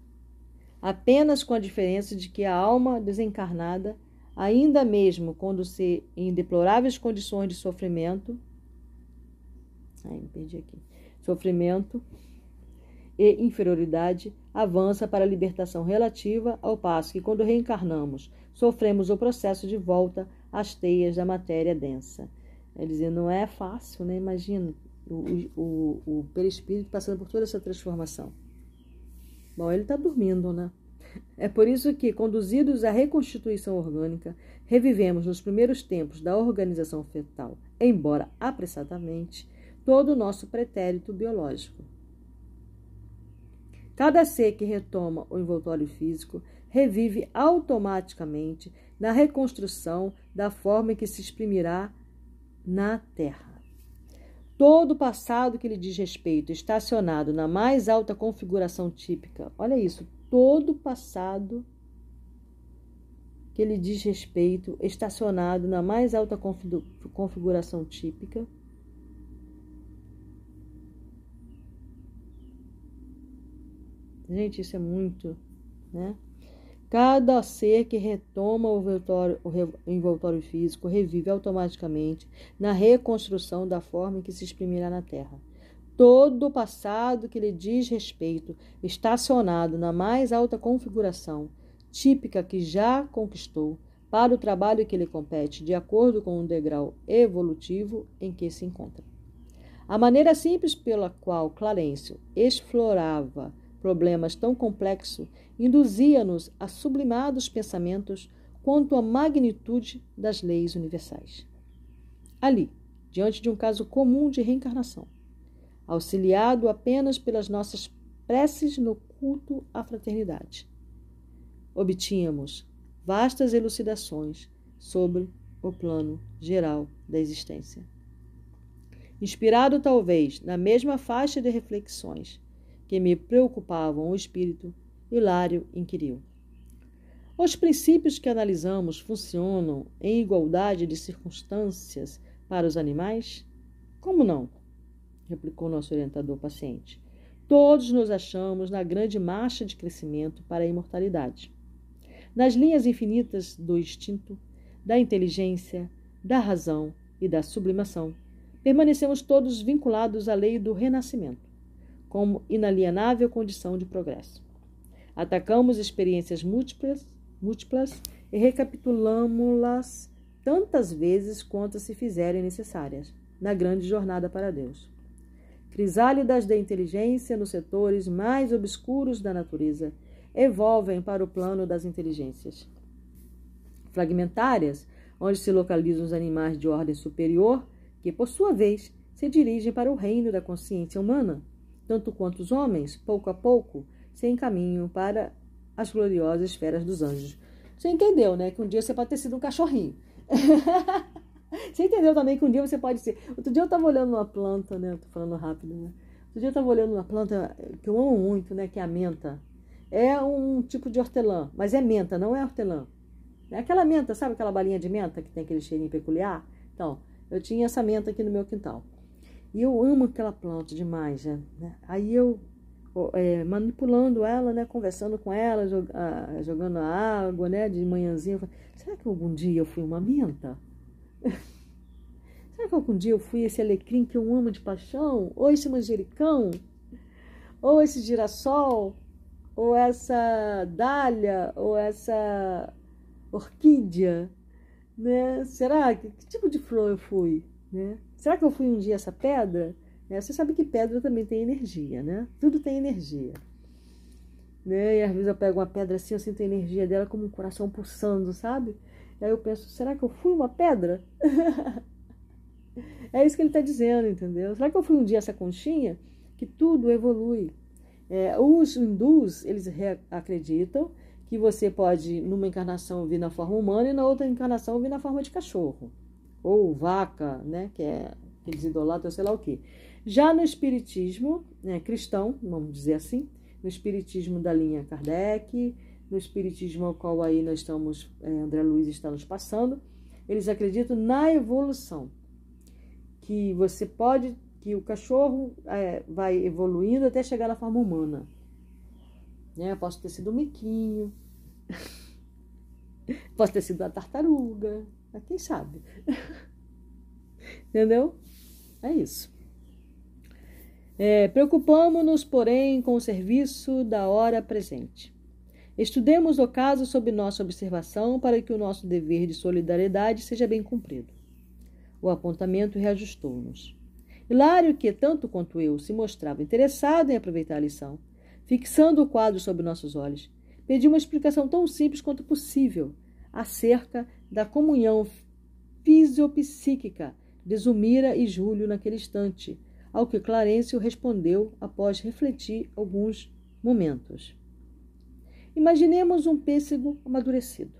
A: apenas com a diferença de que a alma desencarnada, ainda mesmo quando se em deploráveis condições de sofrimento, Ai, me perdi aqui. Sofrimento e inferioridade avança para a libertação relativa, ao passo que, quando reencarnamos, sofremos o processo de volta às teias da matéria densa. Quer dizer, não é fácil, né? Imagina o, o, o perispírito passando por toda essa transformação. Bom, ele está dormindo, né? É por isso que, conduzidos à reconstituição orgânica, revivemos nos primeiros tempos da organização fetal, embora apressadamente, todo o nosso pretérito biológico. Cada ser que retoma o envoltório físico revive automaticamente na reconstrução da forma em que se exprimirá na Terra. Todo o passado que lhe diz respeito, estacionado na mais alta configuração típica, olha isso, todo o passado que lhe diz respeito, estacionado na mais alta configuração típica, Gente, isso é muito, né? Cada ser que retoma o envoltório, o envoltório físico revive automaticamente na reconstrução da forma em que se exprimirá na Terra. Todo o passado que lhe diz respeito, estacionado na mais alta configuração, típica que já conquistou, para o trabalho que lhe compete, de acordo com o degrau evolutivo em que se encontra. A maneira simples pela qual Clarencio explorava problemas tão complexos induzia-nos a sublimados pensamentos quanto à magnitude das leis universais. Ali, diante de um caso comum de reencarnação, auxiliado apenas pelas nossas preces no culto à fraternidade, obtínhamos vastas elucidações sobre o plano geral da existência. Inspirado talvez na mesma faixa de reflexões que me preocupavam o espírito, Hilário inquiriu. Os princípios que analisamos funcionam em igualdade de circunstâncias para os animais? Como não? Replicou nosso orientador paciente. Todos nos achamos na grande marcha de crescimento para a imortalidade. Nas linhas infinitas do instinto, da inteligência, da razão e da sublimação, permanecemos todos vinculados à lei do renascimento como inalienável condição de progresso. Atacamos experiências múltiplas, múltiplas e recapitulamos-las tantas vezes quanto se fizerem necessárias na grande jornada para Deus. Crisálidas da inteligência nos setores mais obscuros da natureza evolvem para o plano das inteligências. Fragmentárias, onde se localizam os animais de ordem superior, que, por sua vez, se dirigem para o reino da consciência humana, tanto quanto os homens, pouco a pouco, se encaminham para as gloriosas esferas dos anjos. Você entendeu, né? Que um dia você pode ter sido um cachorrinho. você entendeu também que um dia você pode ser. Outro dia eu estava olhando uma planta, né? Tô falando rápido, né? Outro dia eu estava olhando uma planta que eu amo muito, né? Que é a menta. É um tipo de hortelã, mas é menta, não é hortelã. É aquela menta, sabe aquela balinha de menta que tem aquele cheirinho peculiar? Então, eu tinha essa menta aqui no meu quintal. E eu amo aquela planta demais, né? Aí eu, é, manipulando ela, né? Conversando com ela, jogando a água, né? De manhãzinha. Será que algum dia eu fui uma menta? Será que algum dia eu fui esse alecrim que eu amo de paixão? Ou esse manjericão? Ou esse girassol? Ou essa dália? Ou essa orquídea? Né? Será? Que, que tipo de flor eu fui? Né? Será que eu fui um dia essa pedra? É, você sabe que pedra também tem energia, né? Tudo tem energia. Né? E às vezes eu pego uma pedra assim, eu sinto a energia dela como um coração pulsando, sabe? Aí eu penso, será que eu fui uma pedra? é isso que ele está dizendo, entendeu? Será que eu fui um dia essa conchinha? Que tudo evolui. É, os hindus, eles acreditam que você pode, numa encarnação, vir na forma humana e na outra encarnação vir na forma de cachorro. Ou vaca, né? Que é eles idolatram, sei lá o quê. Já no espiritismo né, cristão, vamos dizer assim, no espiritismo da linha Kardec, no espiritismo ao qual aí nós estamos, é, André Luiz está nos passando, eles acreditam na evolução. Que você pode, que o cachorro é, vai evoluindo até chegar na forma humana. Né? Posso ter sido um miquinho, posso ter sido uma tartaruga, quem sabe? Entendeu? É isso. É, Preocupamos-nos, porém, com o serviço da hora presente. Estudemos o caso sob nossa observação para que o nosso dever de solidariedade seja bem cumprido. O apontamento reajustou-nos. Hilário, que tanto quanto eu se mostrava interessado em aproveitar a lição, fixando o quadro sob nossos olhos, pediu uma explicação tão simples quanto possível acerca da comunhão fisiopsíquica de Zumira e Júlio naquele instante, ao que Clarencio respondeu após refletir alguns momentos. Imaginemos um pêssego amadurecido,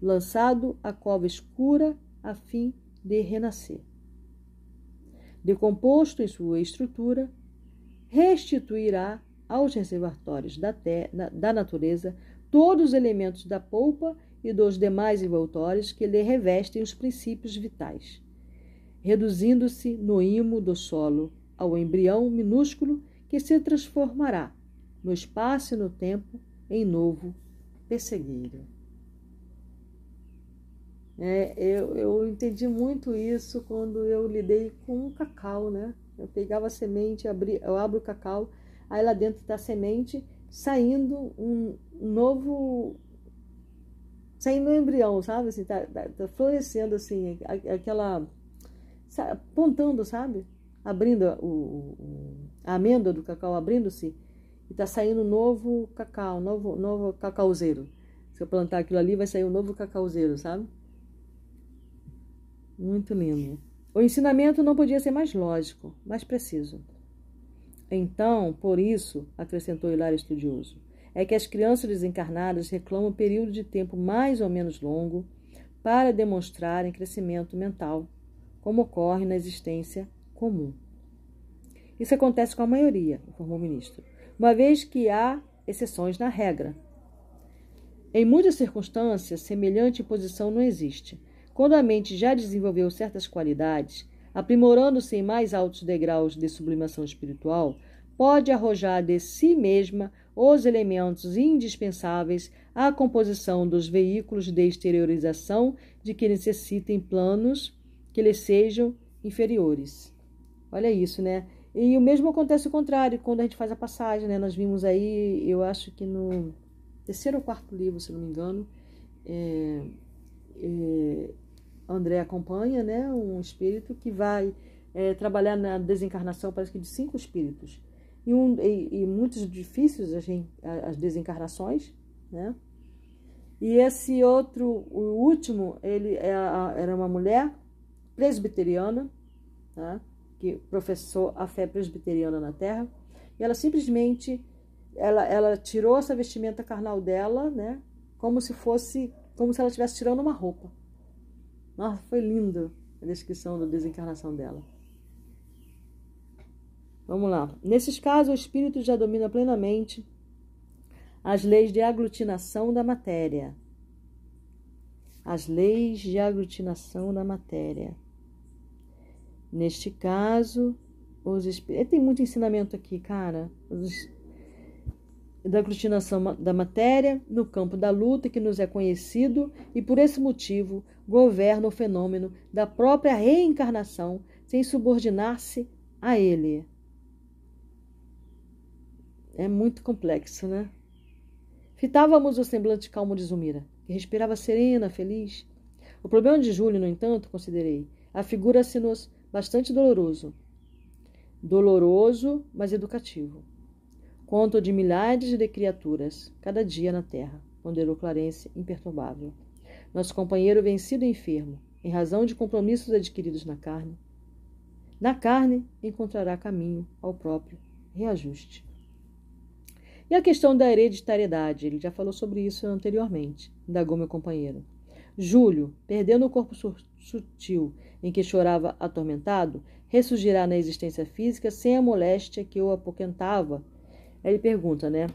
A: lançado à cova escura a fim de renascer. Decomposto em sua estrutura, restituirá aos reservatórios da, terra, da natureza todos os elementos da polpa e dos demais envoltórios que lhe revestem os princípios vitais reduzindo-se no imo do solo ao embrião minúsculo que se transformará no espaço e no tempo em novo pessegueiro. É, eu, eu entendi muito isso quando eu lidei com o cacau, né? Eu pegava a semente, abri, eu abro o cacau, aí lá dentro da semente saindo um, um novo saindo um embrião, sabe? Assim, tá, tá, tá florescendo assim, aquela apontando, sabe? Abrindo o, o, a amêndoa do cacau abrindo-se e está saindo novo cacau, novo, novo cacauzeiro. Se eu plantar aquilo ali, vai sair um novo cacauzeiro, sabe? Muito lindo. O ensinamento não podia ser mais lógico, mais preciso. Então, por isso, acrescentou Hilário estudioso, é que as crianças desencarnadas reclamam um período de tempo mais ou menos longo para demonstrarem crescimento mental como ocorre na existência comum. Isso acontece com a maioria, informou o ministro, uma vez que há exceções na regra. Em muitas circunstâncias, semelhante posição não existe. Quando a mente já desenvolveu certas qualidades, aprimorando-se em mais altos degraus de sublimação espiritual, pode arrojar de si mesma os elementos indispensáveis à composição dos veículos de exteriorização de que necessitem planos que lhes sejam inferiores. Olha isso, né? E o mesmo acontece o contrário, quando a gente faz a passagem, né? Nós vimos aí, eu acho que no terceiro ou quarto livro, se não me engano, é, é, André acompanha, né? Um espírito que vai é, trabalhar na desencarnação, parece que de cinco espíritos. E, um, e, e muitos difíceis as desencarnações, né? E esse outro, o último, ele é era uma mulher presbiteriana, né, que professou a fé presbiteriana na Terra, e ela simplesmente ela, ela tirou essa vestimenta carnal dela, né, como se fosse, como se ela estivesse tirando uma roupa. Nossa, foi lindo a descrição da desencarnação dela. Vamos lá. Nesses casos, o espírito já domina plenamente as leis de aglutinação da matéria. As leis de aglutinação da matéria. Neste caso, os espíritos. Tem muito ensinamento aqui, cara. Os, da aglutinação da matéria no campo da luta que nos é conhecido e por esse motivo governa o fenômeno da própria reencarnação sem subordinar-se a ele. É muito complexo, né? Fitávamos o semblante calmo de Zumira, que respirava serena, feliz. O problema de Júlio, no entanto, considerei, afigura-se-nos bastante doloroso. Doloroso, mas educativo. Conto de milhares de criaturas, cada dia na terra, ponderou Clarence, imperturbável. Nosso companheiro vencido e enfermo, em razão de compromissos adquiridos na carne. Na carne encontrará caminho ao próprio reajuste. E a questão da hereditariedade, ele já falou sobre isso anteriormente, indagou meu companheiro. Júlio, perdendo o corpo sutil em que chorava atormentado, ressurgirá na existência física sem a moléstia que o apoquentava ele pergunta, né?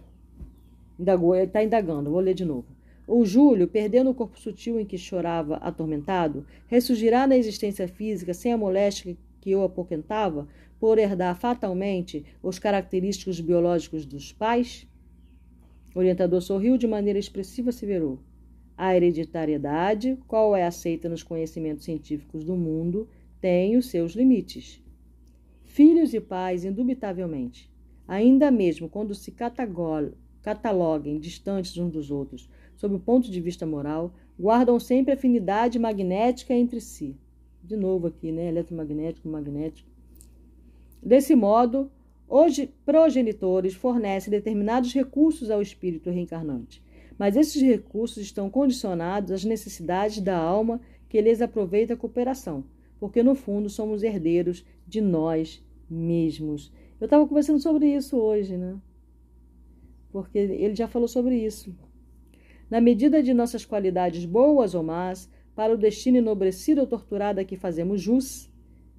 A: Indagou, ele está indagando, vou ler de novo. O Júlio, perdendo o corpo sutil em que chorava atormentado, ressurgirá na existência física sem a moléstia que o apoquentava, por herdar fatalmente os característicos biológicos dos pais? O orientador sorriu de maneira expressiva e severou. A hereditariedade, qual é aceita nos conhecimentos científicos do mundo, tem os seus limites. Filhos e pais, indubitavelmente, ainda mesmo quando se cataloguem distantes uns dos outros, sob o ponto de vista moral, guardam sempre afinidade magnética entre si. De novo aqui, né? Eletromagnético, magnético. Desse modo, os progenitores fornecem determinados recursos ao espírito reencarnante, mas esses recursos estão condicionados às necessidades da alma que lhes aproveita a cooperação, porque no fundo somos herdeiros de nós mesmos eu estava conversando sobre isso hoje, né? Porque ele já falou sobre isso. Na medida de nossas qualidades boas ou más, para o destino enobrecido ou torturado a que fazemos jus,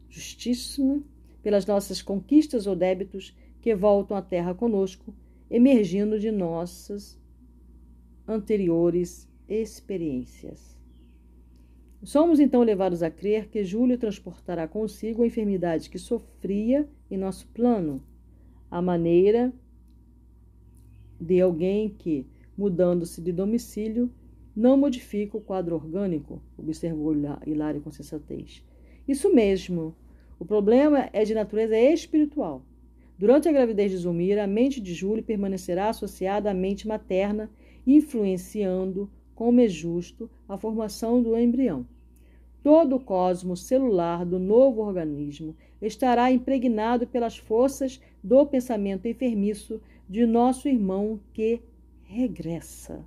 A: justíssimo, pelas nossas conquistas ou débitos que voltam à terra conosco, emergindo de nossas anteriores experiências. Somos então levados a crer que Júlio transportará consigo a enfermidade que sofria em nosso plano, a maneira de alguém que, mudando-se de domicílio, não modifica o quadro orgânico, observou Hilário com sensatez. Isso mesmo. O problema é de natureza espiritual. Durante a gravidez de Zulmira, a mente de Júlio permanecerá associada à mente materna, influenciando como é justo, a formação do embrião. Todo o cosmos celular do novo organismo estará impregnado pelas forças do pensamento enfermiço de nosso irmão que regressa.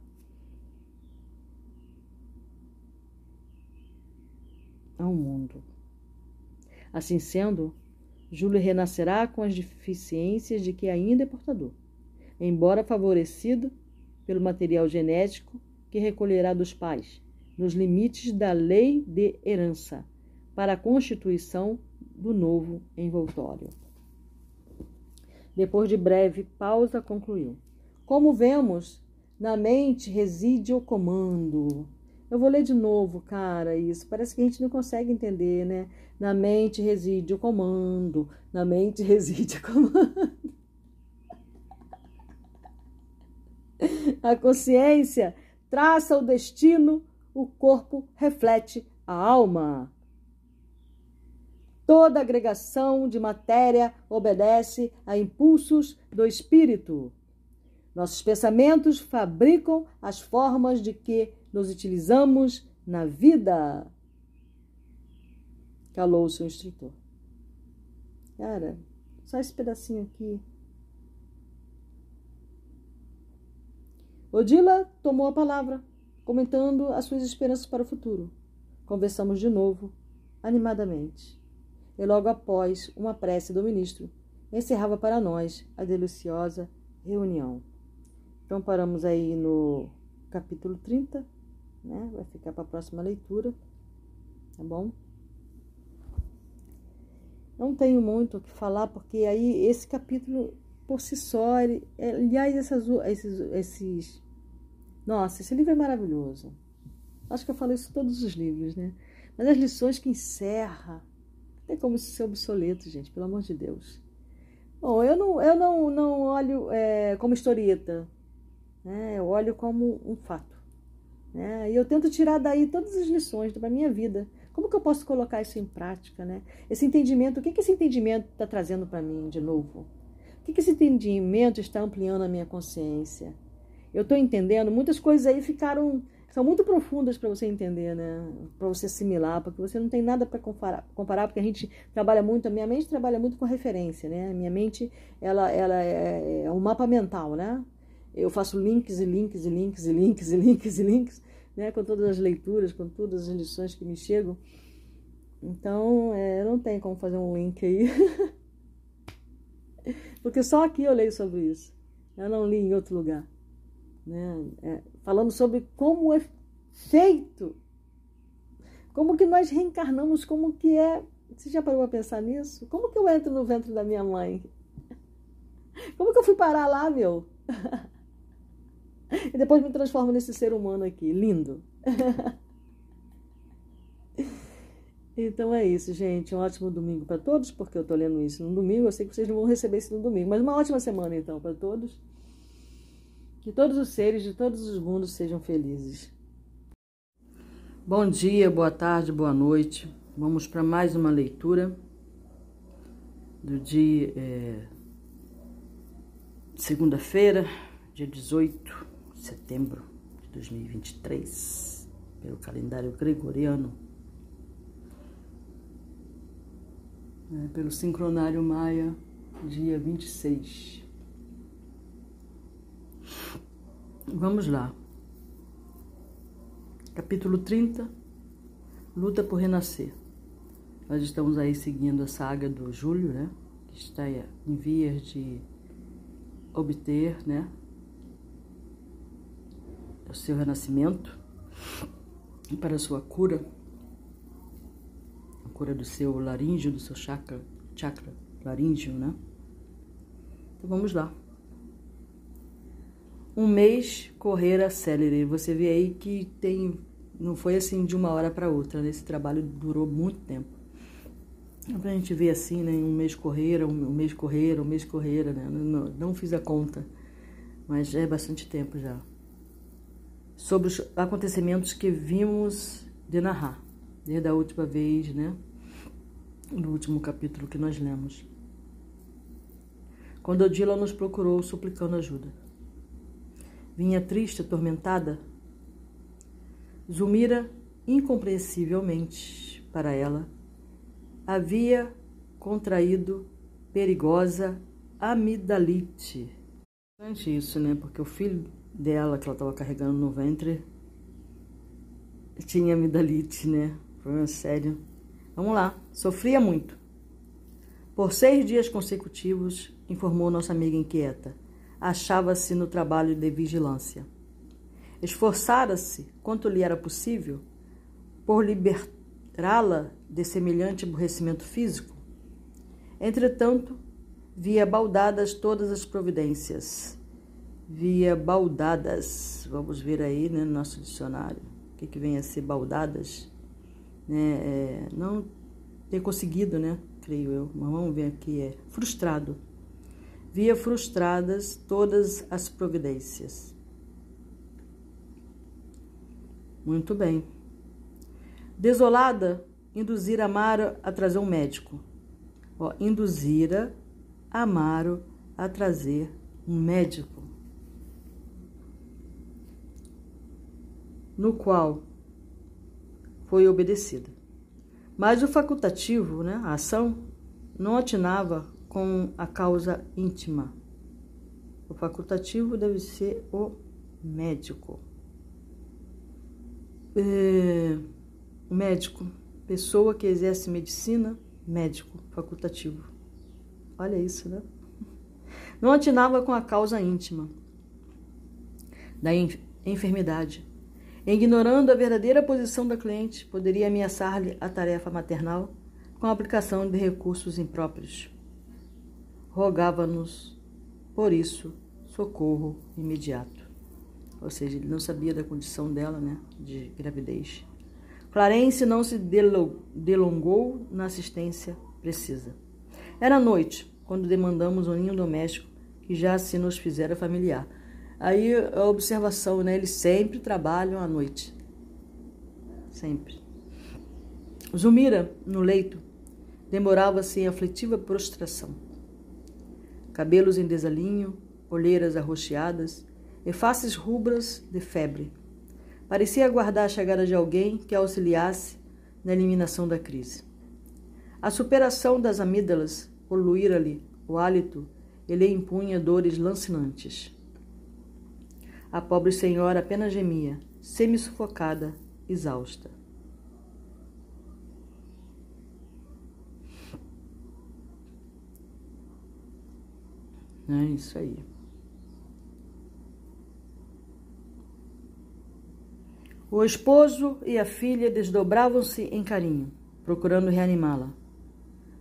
A: Ao mundo. Assim sendo, Júlio renascerá com as deficiências de que ainda é portador, embora favorecido pelo material genético que recolherá dos pais, nos limites da lei de herança, para a constituição do novo envoltório. Depois de breve pausa, concluiu: Como vemos, na mente reside o comando. Eu vou ler de novo, cara, isso. Parece que a gente não consegue entender, né? Na mente reside o comando. Na mente reside o comando. A consciência traça o destino, o corpo reflete a alma. Toda agregação de matéria obedece a impulsos do espírito. Nossos pensamentos fabricam as formas de que nos utilizamos na vida. Calou-se o instrutor. Cara, só esse pedacinho aqui Odila tomou a palavra, comentando as suas esperanças para o futuro. Conversamos de novo, animadamente. E logo após uma prece do ministro, encerrava para nós a deliciosa reunião. Então paramos aí no capítulo 30, né? Vai ficar para a próxima leitura, tá bom? Não tenho muito o que falar, porque aí esse capítulo por si só, ele, aliás, essas, esses, esses nossa, esse livro é maravilhoso. Acho que eu falo isso em todos os livros, né? Mas as lições que encerra, tem como ser obsoleto, gente, pelo amor de Deus. Bom, eu não, eu não, não olho é, como historieta, né? eu olho como um fato. Né? E eu tento tirar daí todas as lições da minha vida. Como que eu posso colocar isso em prática? Né? Esse entendimento, o que, que esse entendimento está trazendo para mim de novo? O que, que esse entendimento está ampliando a minha consciência? Eu estou entendendo, muitas coisas aí ficaram, são muito profundas para você entender, né? Para você assimilar, porque você não tem nada para comparar, comparar, porque a gente trabalha muito, a minha mente trabalha muito com referência, né? A minha mente, ela, ela é, é um mapa mental, né? Eu faço links e links e links e links e links e links, né? Com todas as leituras, com todas as lições que me chegam. Então, é, não tem como fazer um link aí. porque só aqui eu leio sobre isso. Eu não li em outro lugar né? É, falando sobre como é feito, como que nós reencarnamos, como que é. Você já parou para pensar nisso? Como que eu entro no ventre da minha mãe? Como que eu fui parar lá, meu? E depois me transformo nesse ser humano aqui, lindo. Então é isso, gente. Um ótimo domingo para todos, porque eu estou lendo isso no domingo. Eu sei que vocês não vão receber isso no domingo, mas uma ótima semana então para todos. Que todos os seres de todos os mundos sejam felizes. Bom dia, boa tarde, boa noite. Vamos para mais uma leitura do dia é, segunda-feira, dia 18 de setembro de 2023, pelo calendário gregoriano, é, pelo sincronário maia, dia 26. Vamos lá. Capítulo 30 Luta por Renascer. Nós estamos aí seguindo a saga do Júlio, né? Que está em vias de obter, né? O seu renascimento para a sua cura, a cura do seu laríngeo, do seu chakra, chakra laríngeo, né? Então vamos lá um mês correr a célere. Você vê aí que tem não foi assim de uma hora para outra, né? Esse trabalho durou muito tempo. Então, a gente vê assim, né? Um mês correr, um mês correr, um mês correr, né? Não, não fiz a conta, mas é bastante tempo já. Sobre os acontecimentos que vimos de narrar, desde a última vez, né? No último capítulo que nós lemos. Quando Odila nos procurou suplicando ajuda. Vinha triste, atormentada. Zulmira, incompreensivelmente para ela, havia contraído perigosa amidalite. Interessante isso, né? Porque o filho dela, que ela estava carregando no ventre, tinha amidalite, né? Problema sério. Vamos lá, sofria muito. Por seis dias consecutivos, informou nossa amiga inquieta achava-se no trabalho de vigilância. Esforçara-se, quanto lhe era possível, por libertá-la de semelhante aborrecimento físico. Entretanto, via baldadas todas as providências. Via baldadas, vamos ver aí né, no nosso dicionário, o que, que vem a ser baldadas. Né, é, não ter conseguido, né, creio eu, mas vamos ver aqui, é frustrado via frustradas todas as providências. Muito bem. Desolada, induzira Amaro a trazer um médico. Ó, induzira Amaro a trazer um médico. No qual foi obedecida. Mas o facultativo, né, a ação, não atinava com a causa íntima. O facultativo deve ser o médico. É, médico, pessoa que exerce medicina, médico, facultativo. Olha isso, né? Não atinava com a causa íntima da enfermidade. Ignorando a verdadeira posição da cliente, poderia ameaçar-lhe a tarefa maternal com a aplicação de recursos impróprios rogava-nos, por isso, socorro imediato. Ou seja, ele não sabia da condição dela, né, de gravidez. Clarence não se delongou na assistência precisa. Era noite, quando demandamos um ninho doméstico que já se nos fizera familiar. Aí a observação, né? Eles sempre trabalham à noite. Sempre. Zumira, no leito, demorava-se em aflitiva prostração cabelos em desalinho, olheiras arroxeadas e faces rubras de febre. Parecia aguardar a chegada de alguém que a auxiliasse na eliminação da crise. A superação das amígdalas poluíra-lhe o hálito e lhe impunha dores lancinantes. A pobre senhora apenas gemia, semi-sufocada, exausta. É isso aí. O esposo e a filha desdobravam-se em carinho, procurando reanimá-la.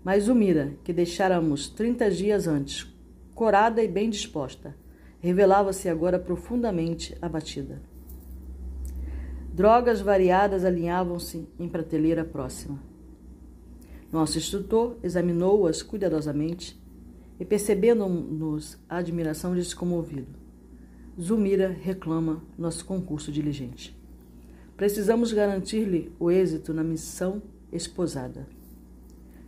A: Mas Umira, que deixáramos trinta dias antes, corada e bem disposta, revelava-se agora profundamente abatida. Drogas variadas alinhavam-se em prateleira próxima. Nosso instrutor examinou-as cuidadosamente e, percebendo-nos a admiração, disse comovido: Zumira reclama nosso concurso diligente. Precisamos garantir-lhe o êxito na missão esposada.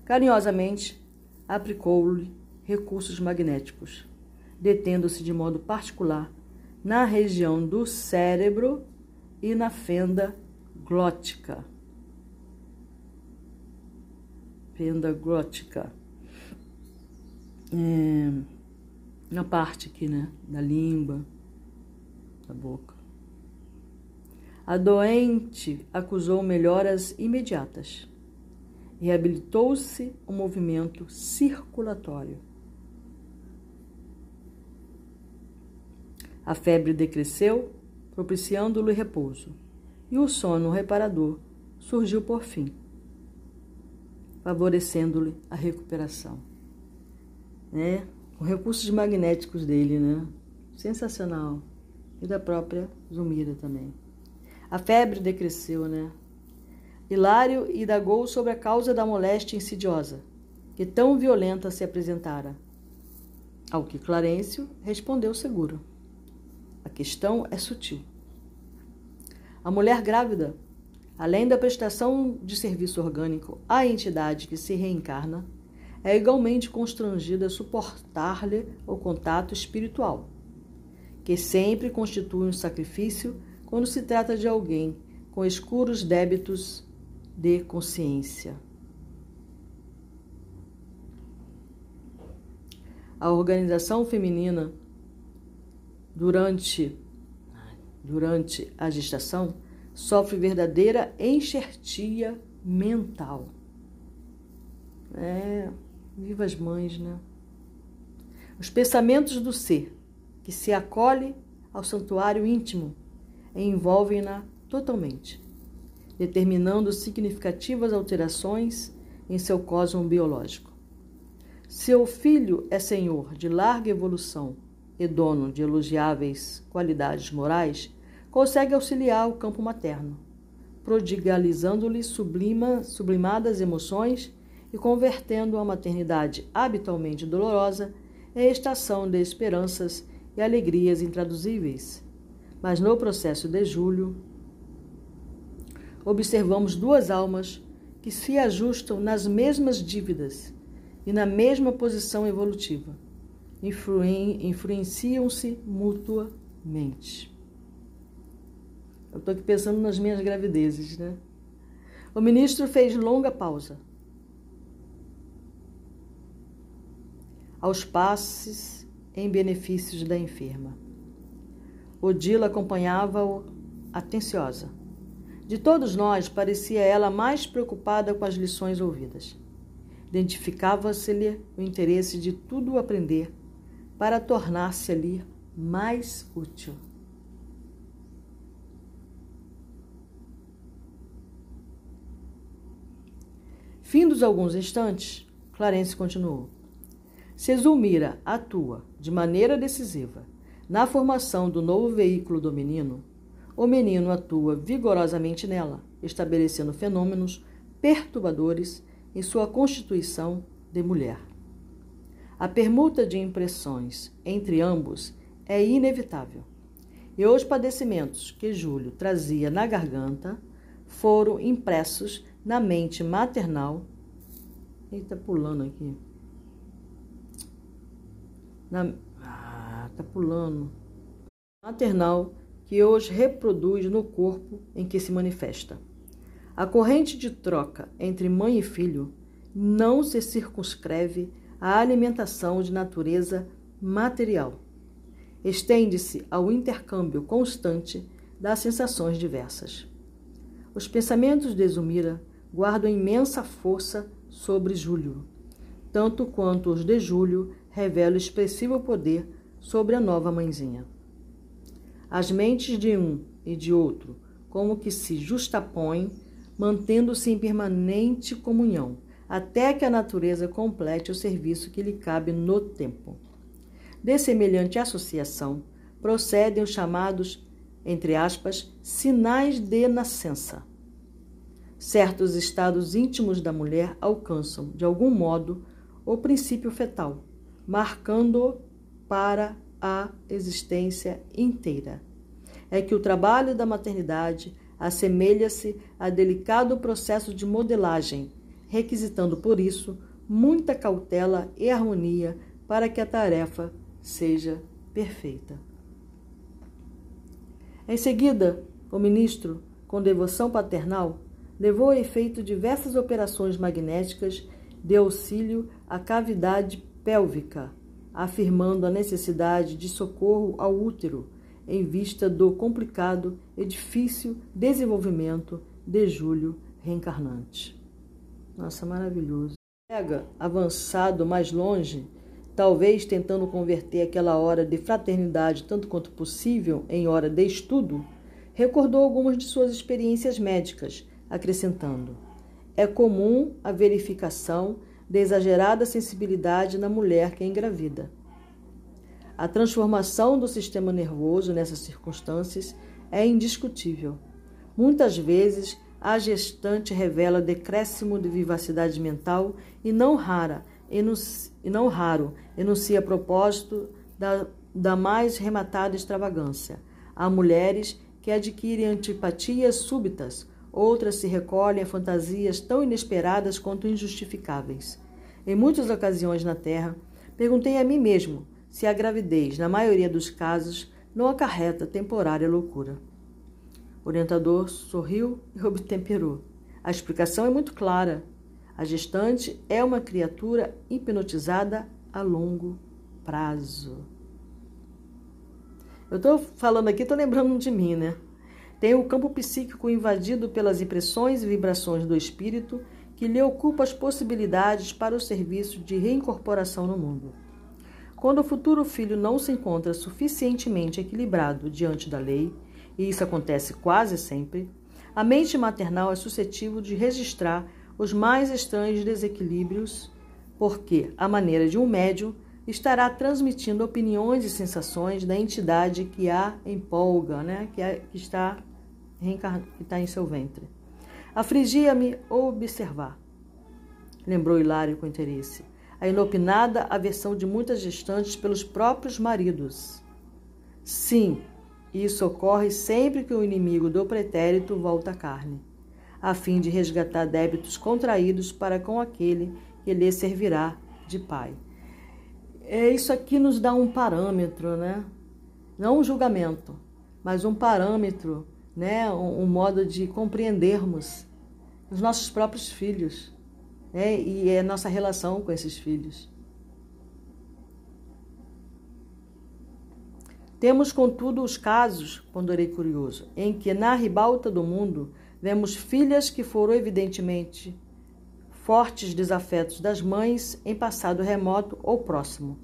A: Carinhosamente, aplicou-lhe recursos magnéticos, detendo-se de modo particular na região do cérebro e na fenda glótica. Fenda glótica. É, na parte aqui, né? Da língua, da boca. A doente acusou melhoras imediatas. Reabilitou-se o movimento circulatório. A febre decresceu, propiciando-lhe repouso, e o sono reparador surgiu por fim, favorecendo-lhe a recuperação. Né? Com recursos magnéticos dele, né? Sensacional. E da própria Zumira também. A febre decresceu, né? Hilário indagou sobre a causa da moléstia insidiosa, que tão violenta se apresentara. Ao que Clarencio respondeu seguro. A questão é sutil. A mulher grávida, além da prestação de serviço orgânico à entidade que se reencarna, é igualmente constrangida a suportar-lhe o contato espiritual, que sempre constitui um sacrifício quando se trata de alguém com escuros débitos de consciência. A organização feminina durante durante a gestação sofre verdadeira enxertia mental. É, viva as mães, né? Os pensamentos do ser que se acolhe ao santuário íntimo envolvem-na totalmente, determinando significativas alterações em seu cosmo biológico. Seu filho é senhor de larga evolução e dono de elogiáveis qualidades morais, consegue auxiliar o campo materno, prodigalizando-lhe sublima, sublimadas emoções e convertendo a maternidade habitualmente dolorosa em estação de esperanças e alegrias intraduzíveis mas no processo de julho, observamos duas almas que se ajustam nas mesmas dívidas e na mesma posição evolutiva. Influenciam-se mutuamente. Eu estou aqui pensando nas minhas gravidezes, né? O ministro fez longa pausa. Aos passes em benefícios da enferma. Odila acompanhava-o atenciosa. De todos nós, parecia ela mais preocupada com as lições ouvidas. Identificava-se-lhe o interesse de tudo aprender para tornar-se ali mais útil. Findos alguns instantes, Clarence continuou. Se Zulmira atua de maneira decisiva na formação do novo veículo do menino, o menino atua vigorosamente nela, estabelecendo fenômenos perturbadores em sua constituição de mulher. A permuta de impressões entre ambos é inevitável, e os padecimentos que Júlio trazia na garganta foram impressos na mente maternal. Eita, pulando aqui. Na, tá pulando. Maternal que os reproduz no corpo em que se manifesta. A corrente de troca entre mãe e filho não se circunscreve à alimentação de natureza material. Estende-se ao intercâmbio constante das sensações diversas. Os pensamentos de Zumira guardam imensa força sobre Júlio, tanto quanto os de Júlio revelam expressivo poder sobre a nova mãezinha. As mentes de um e de outro como que se justapõem, mantendo-se em permanente comunhão, até que a natureza complete o serviço que lhe cabe no tempo. De semelhante associação, procedem os chamados, entre aspas, sinais de nascença. Certos estados íntimos da mulher alcançam, de algum modo, o princípio fetal, marcando para a existência inteira. É que o trabalho da maternidade assemelha-se a delicado processo de modelagem, requisitando por isso muita cautela e harmonia para que a tarefa seja perfeita. Em seguida, o ministro, com devoção paternal, levou a efeito diversas operações magnéticas de auxílio à cavidade pélvica, afirmando a necessidade de socorro ao útero em vista do complicado e difícil desenvolvimento de Júlio reencarnante. Nossa, maravilhoso. Pega avançado mais longe, talvez tentando converter aquela hora de fraternidade tanto quanto possível em hora de estudo, recordou algumas de suas experiências médicas, acrescentando: É comum a verificação de exagerada sensibilidade na mulher que é engravida. A transformação do sistema nervoso nessas circunstâncias é indiscutível. Muitas vezes, a gestante revela decréscimo de vivacidade mental e não rara e não raro enuncia propósito da, da mais rematada extravagância. Há mulheres que adquirem antipatias súbitas outras se recolhem a fantasias tão inesperadas quanto injustificáveis. Em muitas ocasiões na Terra, perguntei a mim mesmo se a gravidez, na maioria dos casos, não acarreta temporária loucura. O orientador sorriu e obtemperou. A explicação é muito clara. A gestante é uma criatura hipnotizada a longo prazo. Eu estou falando aqui, estou lembrando de mim, né? Tem o campo psíquico invadido pelas impressões e vibrações do espírito que lhe ocupa as possibilidades para o serviço de reincorporação no mundo. Quando o futuro filho não se encontra suficientemente equilibrado diante da lei, e isso acontece quase sempre, a mente maternal é suscetível de registrar os mais estranhos desequilíbrios, porque, à maneira de um médium, estará transmitindo opiniões e sensações da entidade que a empolga, né? que, a, que, está, que está em seu ventre. Afligia-me observar, lembrou Hilário com interesse, a inopinada aversão de muitas gestantes pelos próprios maridos. Sim, isso ocorre sempre que o inimigo do pretérito volta à carne, a fim de resgatar débitos contraídos para com aquele que lhe servirá de pai é, isso aqui nos dá um parâmetro, né? Não um julgamento, mas um parâmetro, né? um, um modo de compreendermos os nossos próprios filhos né? e a nossa relação com esses filhos. Temos, contudo, os casos, ponderei curioso, em que na ribalta do mundo vemos filhas que foram evidentemente fortes desafetos das mães em passado remoto ou próximo.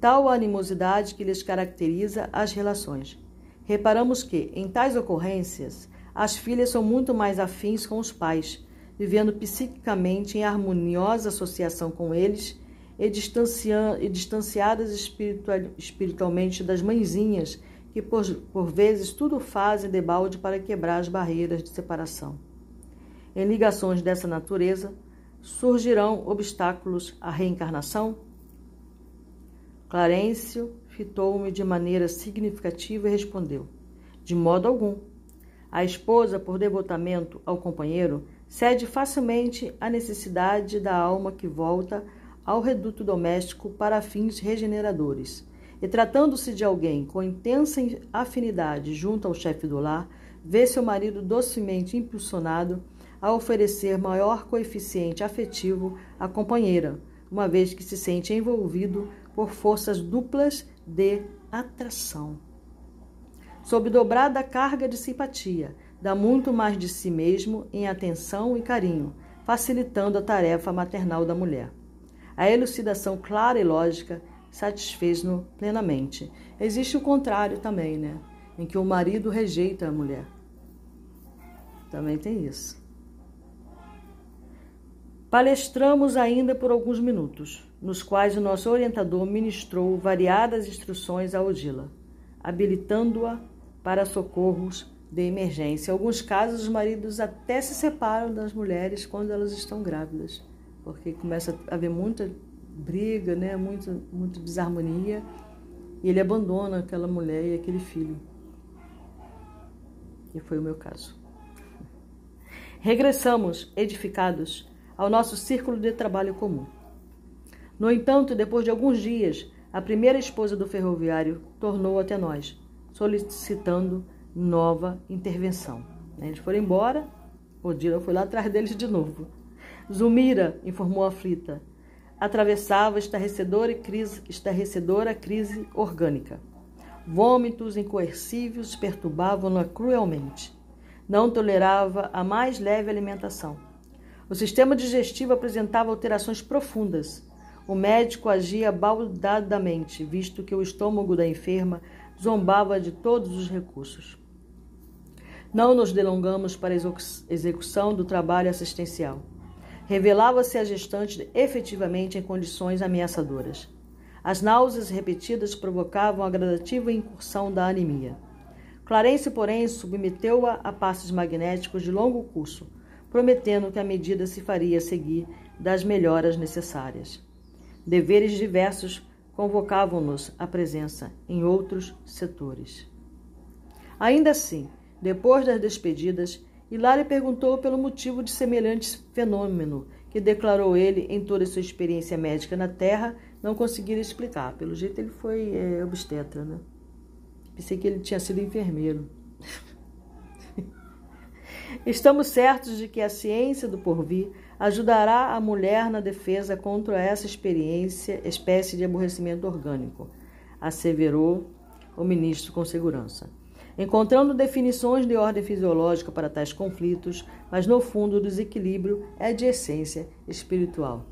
A: Tal a animosidade que lhes caracteriza as relações. Reparamos que, em tais ocorrências, as filhas são muito mais afins com os pais, vivendo psiquicamente em harmoniosa associação com eles e, e distanciadas espiritual, espiritualmente das mãezinhas, que por, por vezes tudo fazem de balde para quebrar as barreiras de separação. Em ligações dessa natureza, surgirão obstáculos à reencarnação? Clarencio fitou-me de maneira significativa e respondeu: De modo algum. A esposa, por devotamento ao companheiro, cede facilmente à necessidade da alma que volta ao reduto doméstico para fins regeneradores, E tratando-se de alguém com intensa afinidade junto ao chefe do lar, vê seu marido docemente impulsionado a oferecer maior coeficiente afetivo à companheira, uma vez que se sente envolvido por forças duplas de atração. Sob dobrada carga de simpatia, dá muito mais de si mesmo em atenção e carinho, facilitando a tarefa maternal da mulher. A elucidação clara e lógica satisfez-no plenamente. Existe o contrário também, né? Em que o marido rejeita a mulher. Também tem isso. Palestramos ainda por alguns minutos, nos quais o nosso orientador ministrou variadas instruções a Odila, habilitando-a para socorros de emergência. Em alguns casos, os maridos até se separam das mulheres quando elas estão grávidas, porque começa a haver muita briga, né? muita, muita desarmonia, e ele abandona aquela mulher e aquele filho. E foi o meu caso. Regressamos, edificados, ao nosso círculo de trabalho comum. No entanto, depois de alguns dias, a primeira esposa do ferroviário tornou até nós, solicitando nova intervenção. Eles foram embora, Odila foi lá atrás deles de novo. Zumira, informou aflita, atravessava estarrecedora crise, estarrecedora crise orgânica. Vômitos incoercíveis perturbavam-na cruelmente. Não tolerava a mais leve alimentação. O sistema digestivo apresentava alterações profundas. O médico agia baldadamente, visto que o estômago da enferma zombava de todos os recursos. Não nos delongamos para a execução do trabalho assistencial. Revelava-se a gestante efetivamente em condições ameaçadoras. As náuseas repetidas provocavam a gradativa incursão da anemia. Clarence, porém, submeteu-a a passes magnéticos de longo curso, prometendo que a medida se faria seguir das melhoras necessárias. Deveres diversos convocavam-nos à presença em outros setores. Ainda assim, depois das despedidas, Hilário perguntou pelo motivo de semelhante fenômeno, que declarou ele, em toda a sua experiência médica na Terra, não conseguir explicar. Pelo jeito, ele foi é, obstetra, né? Pensei que ele tinha sido enfermeiro. Estamos certos de que a ciência do porvir ajudará a mulher na defesa contra essa experiência, espécie de aborrecimento orgânico, asseverou o ministro com segurança. Encontrando definições de ordem fisiológica para tais conflitos, mas no fundo o desequilíbrio é de essência espiritual.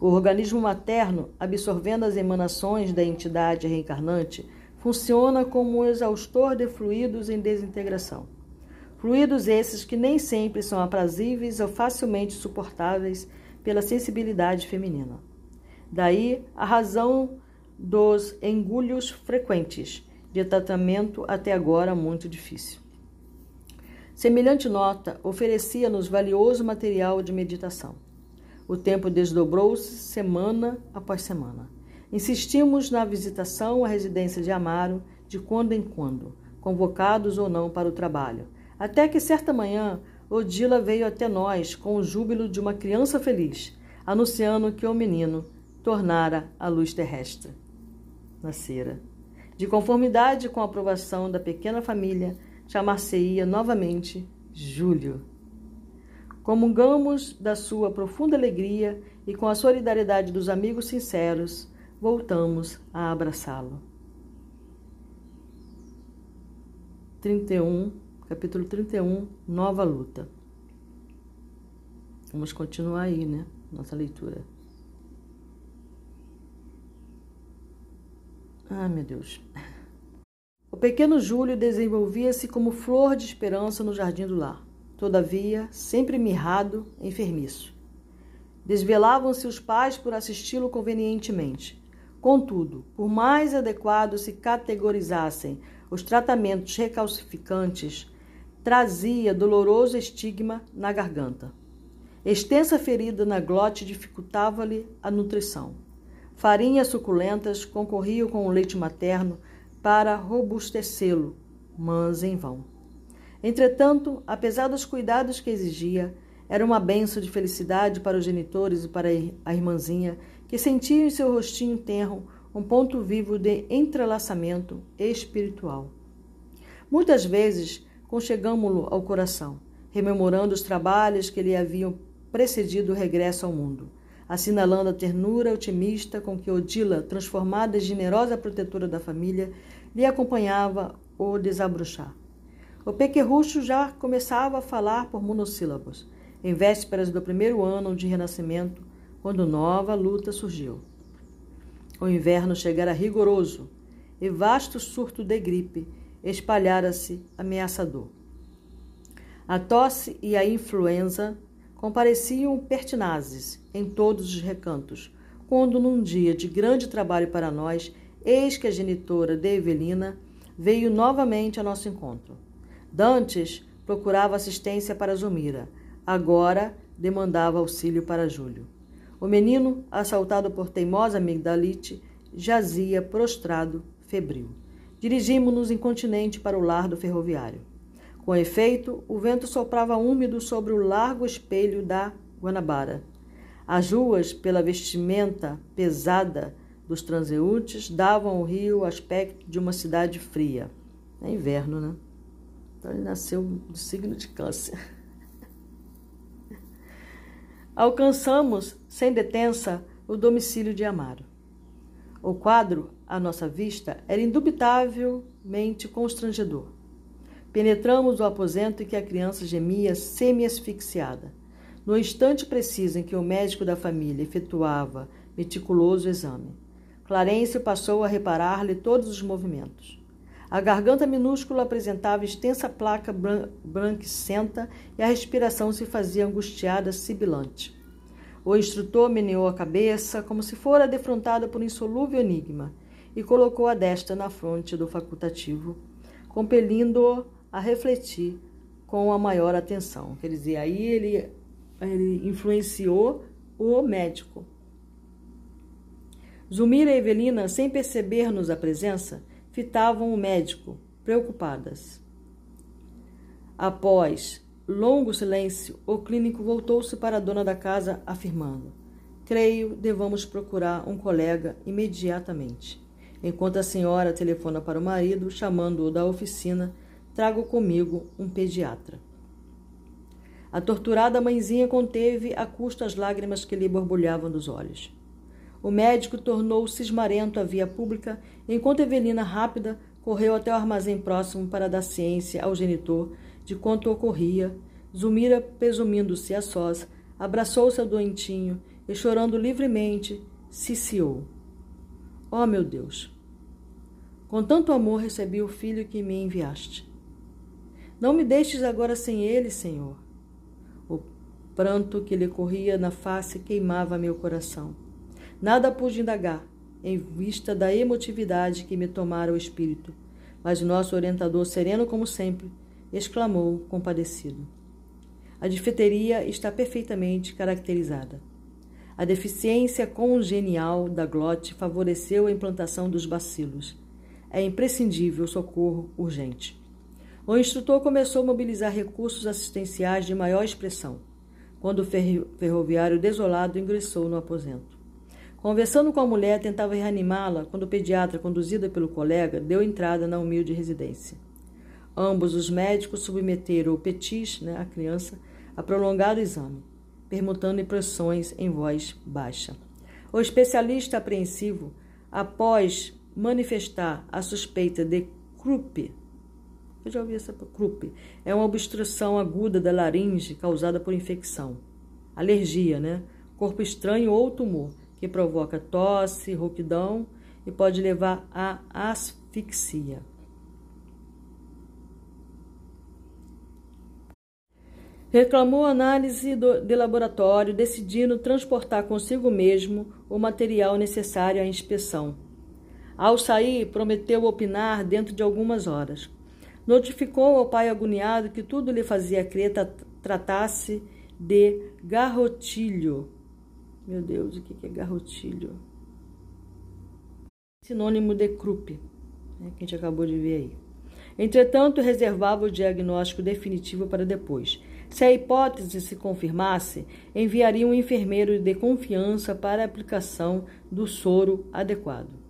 A: O organismo materno, absorvendo as emanações da entidade reencarnante, funciona como um exaustor de fluidos em desintegração. Fluidos esses que nem sempre são aprazíveis ou facilmente suportáveis pela sensibilidade feminina. Daí a razão dos engulhos frequentes, de tratamento até agora muito difícil. Semelhante nota oferecia-nos valioso material de meditação. O tempo desdobrou-se semana após semana. Insistimos na visitação à residência de Amaro de quando em quando, convocados ou não para o trabalho, até que certa manhã, Odila veio até nós com o júbilo de uma criança feliz, anunciando que o menino tornara a luz terrestre. Nascera. De conformidade com a aprovação da pequena família, chamar-se-ia novamente Júlio. Comungamos da sua profunda alegria e com a solidariedade dos amigos sinceros, voltamos a abraçá-lo. 31 capítulo 31, Nova Luta. Vamos continuar aí, né? Nossa leitura. Ah, meu Deus. O pequeno Júlio desenvolvia-se como flor de esperança no jardim do lar. Todavia, sempre mirrado, enfermiço. Desvelavam-se os pais por assisti-lo convenientemente. Contudo, por mais adequados se categorizassem os tratamentos recalcificantes, trazia doloroso estigma na garganta. Extensa ferida na glote dificultava-lhe a nutrição. Farinhas suculentas concorriam com o leite materno para robustecê-lo, mas em vão. Entretanto, apesar dos cuidados que exigia, era uma benção de felicidade para os genitores e para a irmãzinha, que sentiam em seu rostinho tenro um ponto vivo de entrelaçamento espiritual. Muitas vezes conchegamo-lo ao coração, rememorando os trabalhos que lhe haviam precedido o regresso ao mundo, assinalando a ternura otimista com que Odila, transformada em generosa protetora da família, lhe acompanhava o desabrochar. O pequerrucho já começava a falar por monossílabos, em vésperas do primeiro ano de renascimento, quando nova luta surgiu. O inverno chegara rigoroso e vasto surto de gripe espalhara-se ameaçador. A tosse e a influenza compareciam pertinazes em todos os recantos, quando, num dia de grande trabalho para nós, eis que a genitora de Evelina veio novamente a nosso encontro. Dantes procurava assistência para Zumira, agora demandava auxílio para Júlio. O menino, assaltado por teimosa amigdalite, jazia prostrado, febril. Dirigimos-nos incontinente para o lar do ferroviário. Com efeito, o vento soprava úmido sobre o largo espelho da Guanabara. As ruas, pela vestimenta pesada dos transeuntes, davam ao rio aspecto de uma cidade fria. É inverno, né? Então ele nasceu do signo de câncer. Alcançamos, sem detença, o domicílio de Amaro. O quadro, à nossa vista, era indubitavelmente constrangedor. Penetramos o aposento em que a criança gemia semi-asfixiada. No instante preciso em que o médico da família efetuava meticuloso exame, Clarencio passou a reparar-lhe todos os movimentos. A garganta minúscula apresentava extensa placa bran branquicenta e a respiração se fazia angustiada, sibilante. O instrutor meneou a cabeça, como se fora defrontado por um insolúvel enigma, e colocou a desta na fronte do facultativo, compelindo-o a refletir com a maior atenção. Quer dizer, aí ele, ele influenciou o médico. Zumira e Evelina, sem perceber-nos a presença, fitavam o médico, preocupadas. Após longo silêncio, o clínico voltou-se para a dona da casa, afirmando: Creio devamos procurar um colega imediatamente. Enquanto a senhora telefona para o marido, chamando-o da oficina, trago comigo um pediatra. A torturada mãezinha conteve a custo as lágrimas que lhe borbulhavam dos olhos. O médico tornou cismarento a via pública, enquanto Evelina, rápida, correu até o armazém próximo para dar ciência ao genitor de quanto ocorria. Zumira, presumindo-se a sós, abraçou-se ao doentinho e, chorando livremente, ciciou. Oh, meu Deus! Com tanto amor recebi o filho que me enviaste. Não me deixes agora sem ele, Senhor. O pranto que lhe corria na face queimava meu coração. Nada pude indagar, em vista da emotividade que me tomara o espírito, mas nosso orientador, sereno como sempre, exclamou, compadecido. A difteria está perfeitamente caracterizada. A deficiência congenial da glote favoreceu a implantação dos bacilos. É imprescindível socorro urgente. O instrutor começou a mobilizar recursos assistenciais de maior expressão, quando o ferroviário desolado ingressou no aposento. Conversando com a mulher, tentava reanimá-la quando o pediatra, conduzido pelo colega, deu entrada na humilde residência. Ambos os médicos submeteram o Petis, né, a criança, a prolongado exame, permutando impressões em voz baixa. O especialista apreensivo, após manifestar a suspeita de Krupp, eu já ouvi essa Krupp, é uma obstrução aguda da laringe causada por infecção, alergia, né, corpo estranho ou tumor que provoca tosse, rouquidão e pode levar à asfixia. Reclamou análise do, de laboratório, decidindo transportar consigo mesmo o material necessário à inspeção. Ao sair, prometeu opinar dentro de algumas horas. Notificou ao pai agoniado que tudo lhe fazia crer tratasse de garrotilho, meu Deus, o que é garrotilho? Sinônimo de Krupp, né, que a gente acabou de ver aí. Entretanto, reservava o diagnóstico definitivo para depois. Se a hipótese se confirmasse, enviaria um enfermeiro de confiança para a aplicação do soro adequado.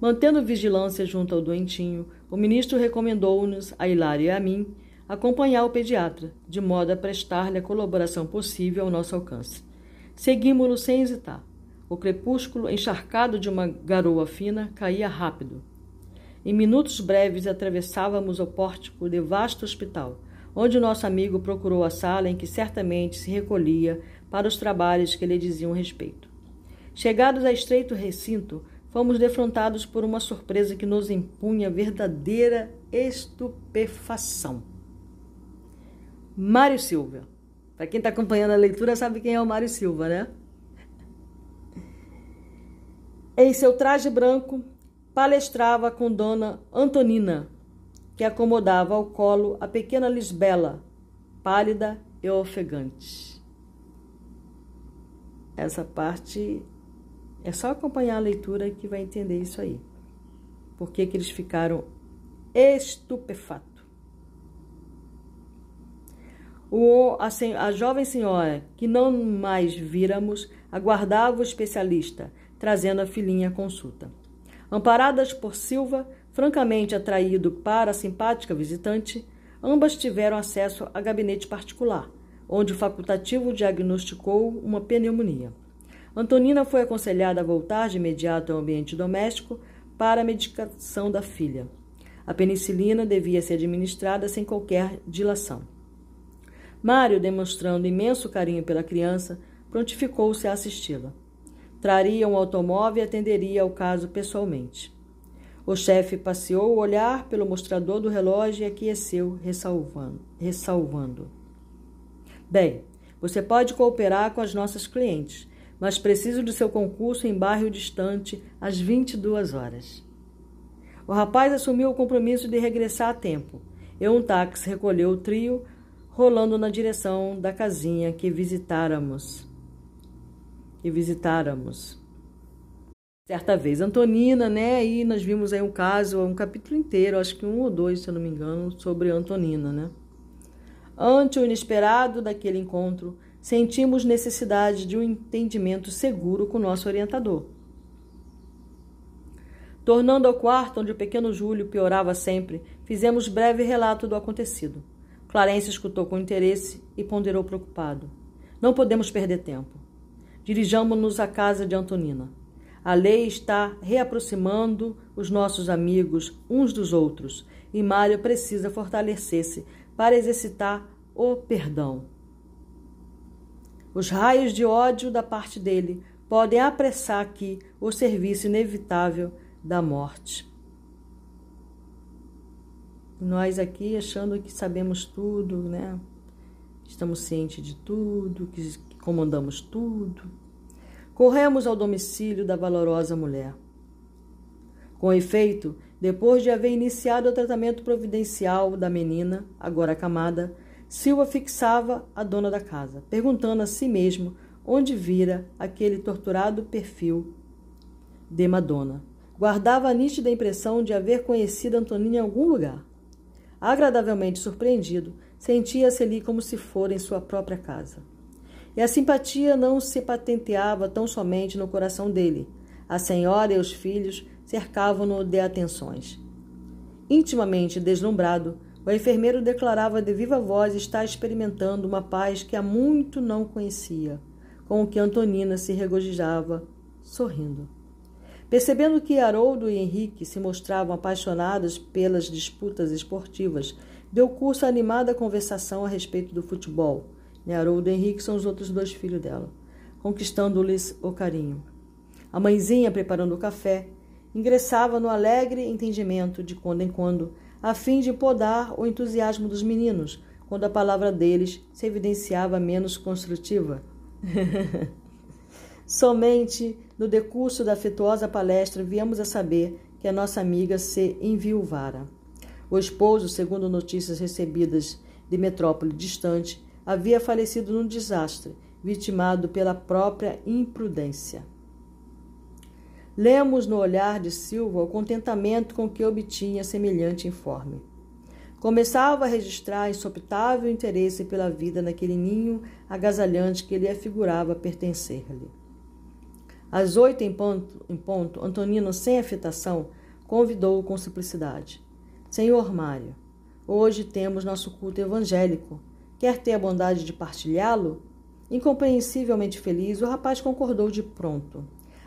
A: Mantendo vigilância junto ao doentinho, o ministro recomendou-nos, a Hilário e a mim, acompanhar o pediatra, de modo a prestar-lhe a colaboração possível ao nosso alcance. Seguimos-lo sem hesitar. O crepúsculo, encharcado de uma garoa fina, caía rápido. Em minutos breves atravessávamos o pórtico de vasto hospital, onde o nosso amigo procurou a sala em que certamente se recolhia para os trabalhos que lhe diziam respeito. Chegados a estreito recinto, fomos defrontados por uma surpresa que nos impunha verdadeira estupefação. Mário Silva. Para quem está acompanhando a leitura, sabe quem é o Mário Silva, né? Em seu traje branco, palestrava com Dona Antonina, que acomodava ao colo a pequena Lisbela, pálida e ofegante. Essa parte é só acompanhar a leitura que vai entender isso aí. Por que, que eles ficaram estupefatos. O, a, a jovem senhora, que não mais víramos, aguardava o especialista, trazendo a filhinha à consulta. Amparadas por Silva, francamente atraído para a simpática visitante, ambas tiveram acesso a gabinete particular, onde o facultativo diagnosticou uma pneumonia. Antonina foi aconselhada a voltar de imediato ao ambiente doméstico para a medicação da filha. A penicilina devia ser administrada sem qualquer dilação. Mário, demonstrando imenso carinho pela criança, prontificou-se a assisti-la. Traria um automóvel e atenderia ao caso pessoalmente. O chefe passeou o olhar pelo mostrador do relógio e aqueceu, ressalvando. ressalvando. Bem, você pode cooperar com as nossas clientes, mas preciso de seu concurso em bairro distante às 22 horas. O rapaz assumiu o compromisso de regressar a tempo, e um táxi recolheu o trio, rolando na direção da casinha que visitáramos. Que visitáramos. Certa vez, Antonina, né? E nós vimos aí um caso, um capítulo inteiro, acho que um ou dois, se eu não me engano, sobre Antonina, né? Ante o inesperado daquele encontro, sentimos necessidade de um entendimento seguro com nosso orientador. Tornando ao quarto onde o pequeno Júlio piorava sempre, fizemos breve relato do acontecido. Clarence escutou com interesse e ponderou preocupado. Não podemos perder tempo. Dirijamo-nos à casa de Antonina. A lei está reaproximando os nossos amigos uns dos outros e Mário precisa fortalecer-se para exercitar o perdão. Os raios de ódio da parte dele podem apressar aqui o serviço inevitável da morte. Nós aqui achando que sabemos tudo, né? Estamos cientes de tudo, que comandamos tudo. Corremos ao domicílio da valorosa mulher. Com efeito, depois de haver iniciado o tratamento providencial da menina, agora acamada, Silva fixava a dona da casa, perguntando a si mesmo onde vira aquele torturado perfil de Madonna guardava a nítida impressão de haver conhecido Antonina em algum lugar. Agradavelmente surpreendido, sentia-se ali como se fora em sua própria casa. E a simpatia não se patenteava tão somente no coração dele. A senhora e os filhos cercavam-no de atenções. Intimamente deslumbrado, o enfermeiro declarava de viva voz estar experimentando uma paz que há muito não conhecia, com o que Antonina se regozijava, sorrindo. Percebendo que Haroldo e Henrique se mostravam apaixonados pelas disputas esportivas, deu curso à animada conversação a respeito do futebol. E Haroldo e Henrique são os outros dois filhos dela, conquistando-lhes o carinho. A mãezinha, preparando o café, ingressava no alegre entendimento de quando em quando, a fim de podar o entusiasmo dos meninos, quando a palavra deles se evidenciava menos construtiva. Somente no decurso da afetuosa palestra viemos a saber que a nossa amiga se enviuvara. O esposo, segundo notícias recebidas de metrópole distante, havia falecido num desastre, vitimado pela própria imprudência. Lemos no olhar de Silva o contentamento com que obtinha semelhante informe. Começava a registrar insopitável interesse pela vida naquele ninho agasalhante que lhe afigurava pertencer-lhe. Às oito em ponto, em ponto, Antonino, sem afetação, convidou-o com simplicidade. Senhor Mário, hoje temos nosso culto evangélico. Quer ter a bondade de partilhá-lo? Incompreensivelmente feliz, o rapaz concordou de pronto.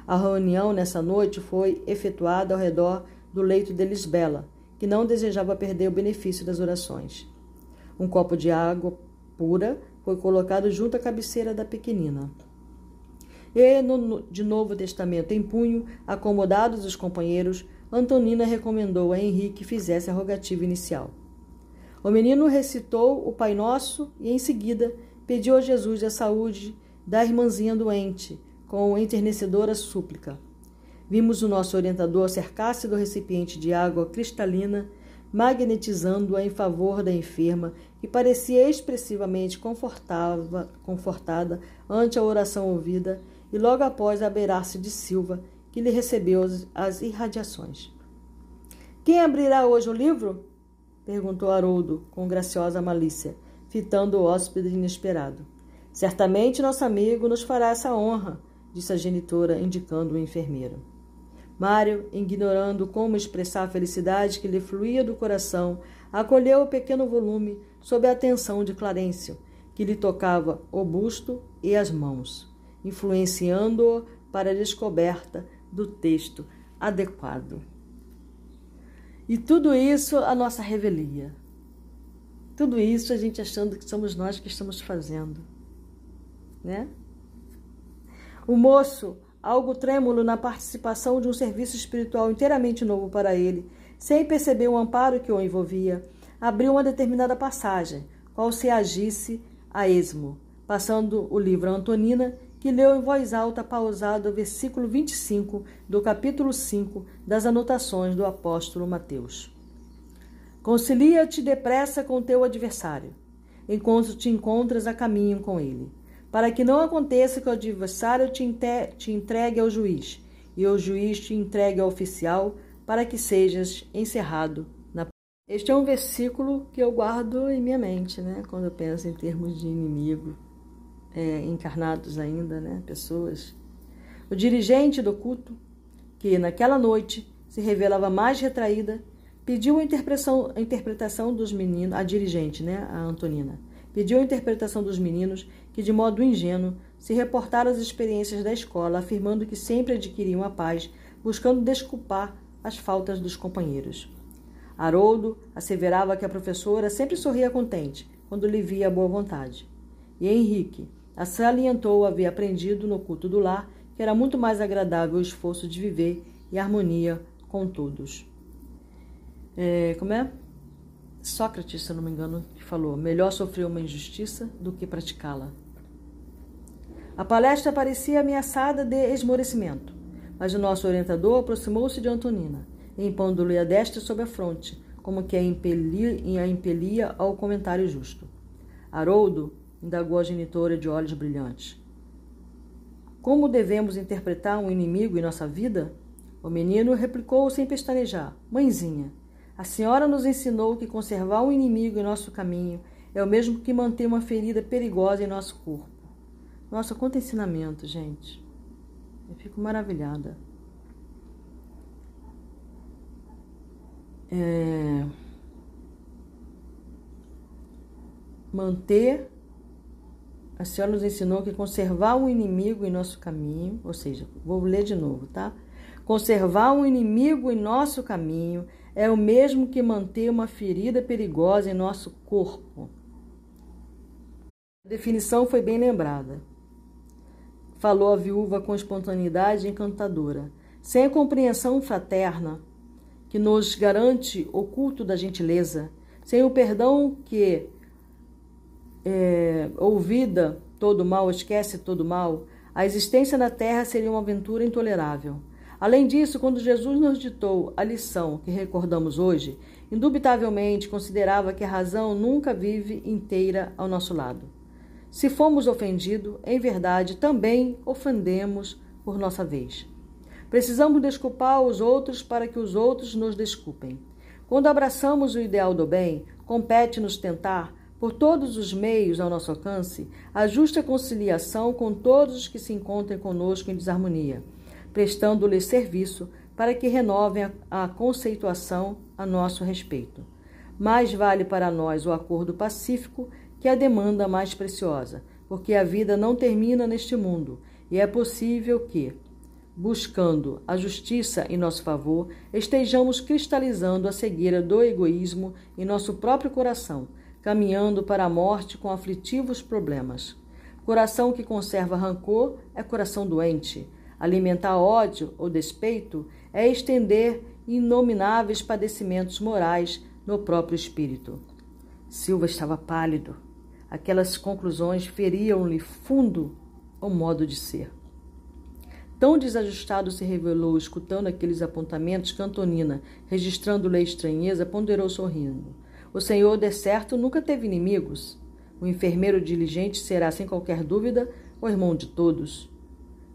A: A reunião nessa noite foi efetuada ao redor do leito de Lisbela, que não desejava perder o benefício das orações. Um copo de água pura foi colocado junto à cabeceira da pequenina. E, no, de Novo Testamento em punho, acomodados os companheiros, Antonina recomendou a Henrique que fizesse a rogativa inicial. O menino recitou o Pai Nosso e, em seguida, pediu a Jesus a saúde da irmãzinha doente, com enternecedora súplica. Vimos o nosso orientador acercar-se do recipiente de água cristalina, magnetizando-a em favor da enferma, que parecia expressivamente confortada ante a oração ouvida, e logo após aberar-se de Silva, que lhe recebeu as irradiações. Quem abrirá hoje o livro? perguntou Haroldo, com graciosa malícia, fitando o hóspede inesperado. Certamente nosso amigo nos fará essa honra, disse a genitora, indicando o enfermeiro. Mário, ignorando como expressar a felicidade que lhe fluía do coração, acolheu o pequeno volume sob a atenção de Clarencio, que lhe tocava o busto e as mãos, influenciando-o para a descoberta do texto adequado. E tudo isso a nossa revelia. Tudo isso a gente achando que somos nós que estamos fazendo, né? O moço, algo trêmulo na participação de um serviço espiritual inteiramente novo para ele, sem perceber o amparo que o envolvia, abriu uma determinada passagem, qual se agisse a esmo, passando o livro a Antonina, que leu em voz alta, pausado, o versículo 25 do capítulo 5 das anotações do apóstolo Mateus. Concilia-te depressa com teu adversário, enquanto te encontras a caminho com ele para que não aconteça que o adversário te, te entregue ao juiz e o juiz te entregue ao oficial para que sejas encerrado na Este é um versículo que eu guardo em minha mente, né? Quando eu penso em termos de inimigo, é, encarnados ainda, né? Pessoas. O dirigente do culto, que naquela noite se revelava mais retraída, pediu a interpretação, a interpretação dos meninos, a dirigente, né? A Antonina pediu a interpretação dos meninos que, de modo ingênuo, se reportaram às experiências da escola, afirmando que sempre adquiriam a paz, buscando desculpar as faltas dos companheiros. Haroldo asseverava que a professora sempre sorria contente quando lhe via a boa vontade. E Henrique salientou haver aprendido no culto do lar que era muito mais agradável o esforço de viver e harmonia com todos. É, como é? Sócrates, se não me engano, que falou: melhor sofrer uma injustiça do que praticá-la. A palestra parecia ameaçada de esmorecimento, mas o nosso orientador aproximou-se de Antonina, impondo-lhe a destra sobre a fronte, como que a impelia, a impelia ao comentário justo. Haroldo indagou a genitora de olhos brilhantes. Como devemos interpretar um inimigo em nossa vida? O menino replicou sem pestanejar: Mãezinha, a senhora nos ensinou que conservar um inimigo em nosso caminho é o mesmo que manter uma ferida perigosa em nosso corpo. Nossa, quanto ensinamento, gente. Eu fico maravilhada. É... Manter. A senhora nos ensinou que conservar um inimigo em nosso caminho, ou seja, vou ler de novo, tá? Conservar um inimigo em nosso caminho é o mesmo que manter uma ferida perigosa em nosso corpo. A definição foi bem lembrada. Falou a viúva com espontaneidade encantadora, sem a compreensão fraterna que nos garante o culto da gentileza, sem o perdão que é, ouvida todo mal esquece todo mal, a existência na terra seria uma aventura intolerável. Além disso, quando Jesus nos ditou a lição que recordamos hoje, indubitavelmente considerava que a razão nunca vive inteira ao nosso lado. Se fomos ofendidos, em verdade também ofendemos por nossa vez. Precisamos desculpar os outros para que os outros nos desculpem. Quando abraçamos o ideal do bem, compete-nos tentar, por todos os meios ao nosso alcance, a justa conciliação com todos os que se encontrem conosco em desarmonia, prestando-lhes serviço para que renovem a, conceituação a nosso respeito. Mais vale para nós o acordo pacífico que a demanda mais preciosa, porque a vida não termina neste mundo e é possível que, buscando a justiça em nosso favor, estejamos cristalizando a cegueira do egoísmo em nosso próprio coração, caminhando para a morte com aflitivos problemas. Coração que conserva rancor é coração doente. Alimentar ódio ou despeito é estender inomináveis padecimentos morais no próprio espírito. Silva estava pálido. Aquelas conclusões feriam-lhe fundo o modo de ser. Tão desajustado se revelou escutando aqueles apontamentos que Antonina, registrando-lhe a estranheza, ponderou sorrindo. O senhor, de certo, nunca teve inimigos. O enfermeiro diligente será, sem qualquer dúvida, o irmão de todos.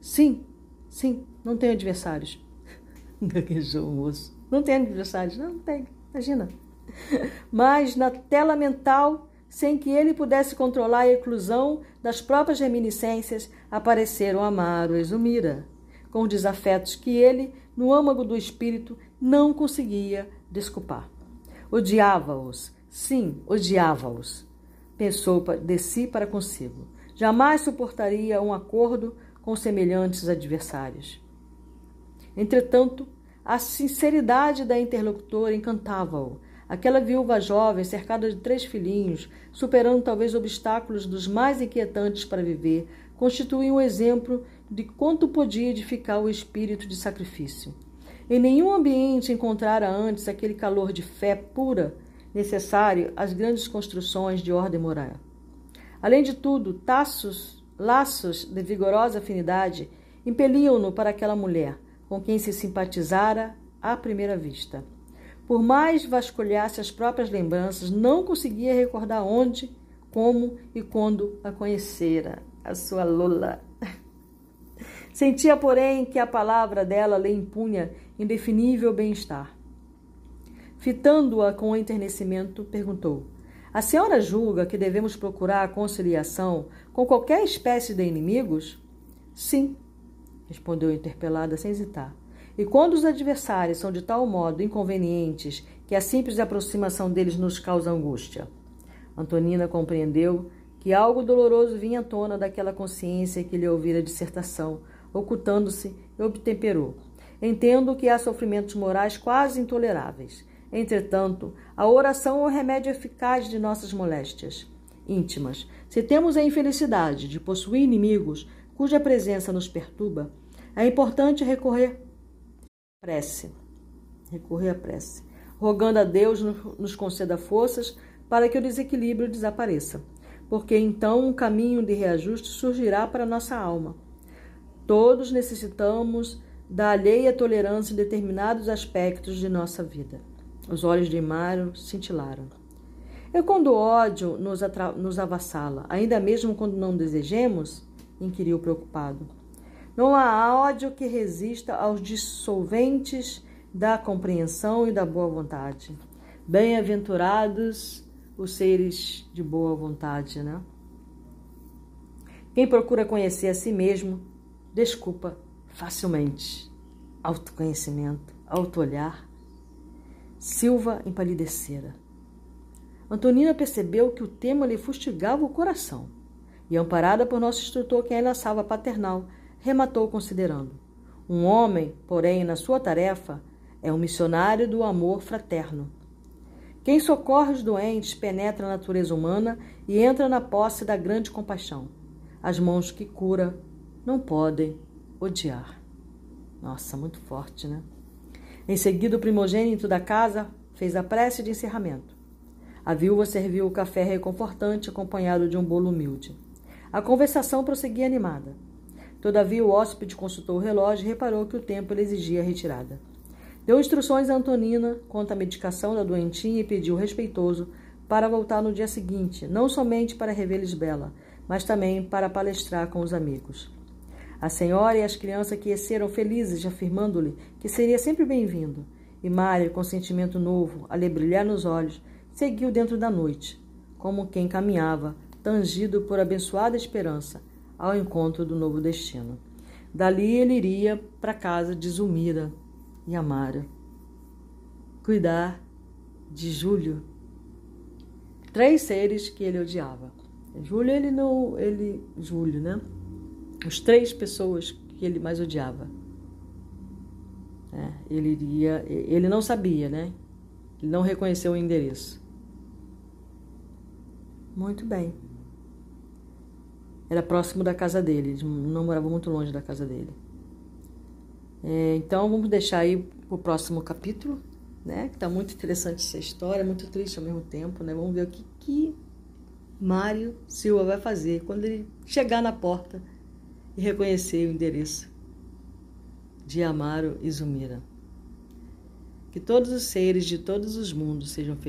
A: Sim, sim, não tenho adversários. Gaguejou o moço. Não tenho adversários. Não, não tenho. Imagina. Mas na tela mental, sem que ele pudesse controlar a eclusão das próprias reminiscências, apareceram Amaro e Zumira, com desafetos que ele, no âmago do espírito, não conseguia desculpar. Odiava-os, sim, odiava-os. Pensou de si para consigo. Jamais suportaria um acordo com semelhantes adversários. Entretanto, a sinceridade da interlocutora encantava-o. Aquela viúva jovem, cercada de três filhinhos, superando talvez obstáculos dos mais inquietantes para viver, constituía um exemplo de quanto podia edificar o espírito de sacrifício. Em nenhum ambiente encontrara antes aquele calor de fé pura necessário às grandes construções de ordem moral. Além de tudo, taços, laços de vigorosa afinidade impeliam-no para aquela mulher, com quem se simpatizara à primeira vista. Por mais vasculhasse as próprias lembranças, não conseguia recordar onde, como e quando a conhecera, a sua Lola. Sentia, porém, que a palavra dela lhe impunha indefinível bem-estar. Fitando-a com enternecimento, perguntou: A senhora julga que devemos procurar a conciliação com qualquer espécie de inimigos? Sim, respondeu interpelada sem hesitar. E quando os adversários são de tal modo inconvenientes que a simples aproximação deles nos causa angústia? Antonina compreendeu que algo doloroso vinha à tona daquela consciência que lhe ouvira a dissertação ocultando-se, e obtemperou. Entendo que há sofrimentos morais quase intoleráveis. Entretanto, a oração é o remédio eficaz de nossas moléstias íntimas. Se temos a infelicidade de possuir inimigos cuja presença nos perturba, é importante recorrer prece. Recorrer à prece, rogando a Deus nos conceda forças para que o desequilíbrio desapareça, porque então um caminho de reajuste surgirá para nossa alma. Todos necessitamos da alheia tolerância em determinados aspectos de nossa vida. Os olhos de Mário cintilaram. E quando o ódio nos, nos avassala, ainda mesmo quando não desejemos? inquiriu preocupado. Não há ódio que resista aos dissolventes da compreensão e da boa vontade. Bem-aventurados os seres de boa vontade, né? Quem procura conhecer a si mesmo desculpa facilmente. Autoconhecimento, autoolhar. Silva empalidecera. Antonina percebeu que o tema lhe fustigava o coração e, amparada por nosso instrutor, que ainda salva paternal, rematou considerando. Um homem, porém, na sua tarefa, é um missionário do amor fraterno. Quem socorre os doentes penetra a natureza humana e entra na posse da grande compaixão. As mãos que cura não podem odiar. Nossa, muito forte, né? Em seguida, o primogênito da casa fez a prece de encerramento. A viúva serviu o café reconfortante, acompanhado de um bolo humilde. A conversação prosseguia animada. Todavia, o hóspede consultou o relógio e reparou que o tempo exigia a retirada. Deu instruções a Antonina quanto à medicação da doentinha e pediu respeitoso para voltar no dia seguinte, não somente para rever Lisbela, mas também para palestrar com os amigos. A senhora e as crianças aqueceram felizes, afirmando-lhe que seria sempre bem-vindo. E Mário, com sentimento novo, a lhe brilhar nos olhos, seguiu dentro da noite, como quem caminhava, tangido por abençoada esperança, ao encontro do novo destino. Dali ele iria para casa de Zulmira e Amara, cuidar de Júlio, três seres que ele odiava. Júlio, ele não, ele, Júlio, né? Os três pessoas que ele mais odiava. É, ele iria, ele não sabia, né? Ele não reconheceu o endereço. Muito bem. Era próximo da casa dele, não morava muito longe da casa dele. É, então vamos deixar aí o próximo capítulo, né? Que tá muito interessante essa história, muito triste ao mesmo tempo, né? Vamos ver o que, que Mário Silva vai fazer quando ele chegar na porta e reconhecer o endereço de Amaro e Zumira. Que todos os seres de todos os mundos sejam felizes.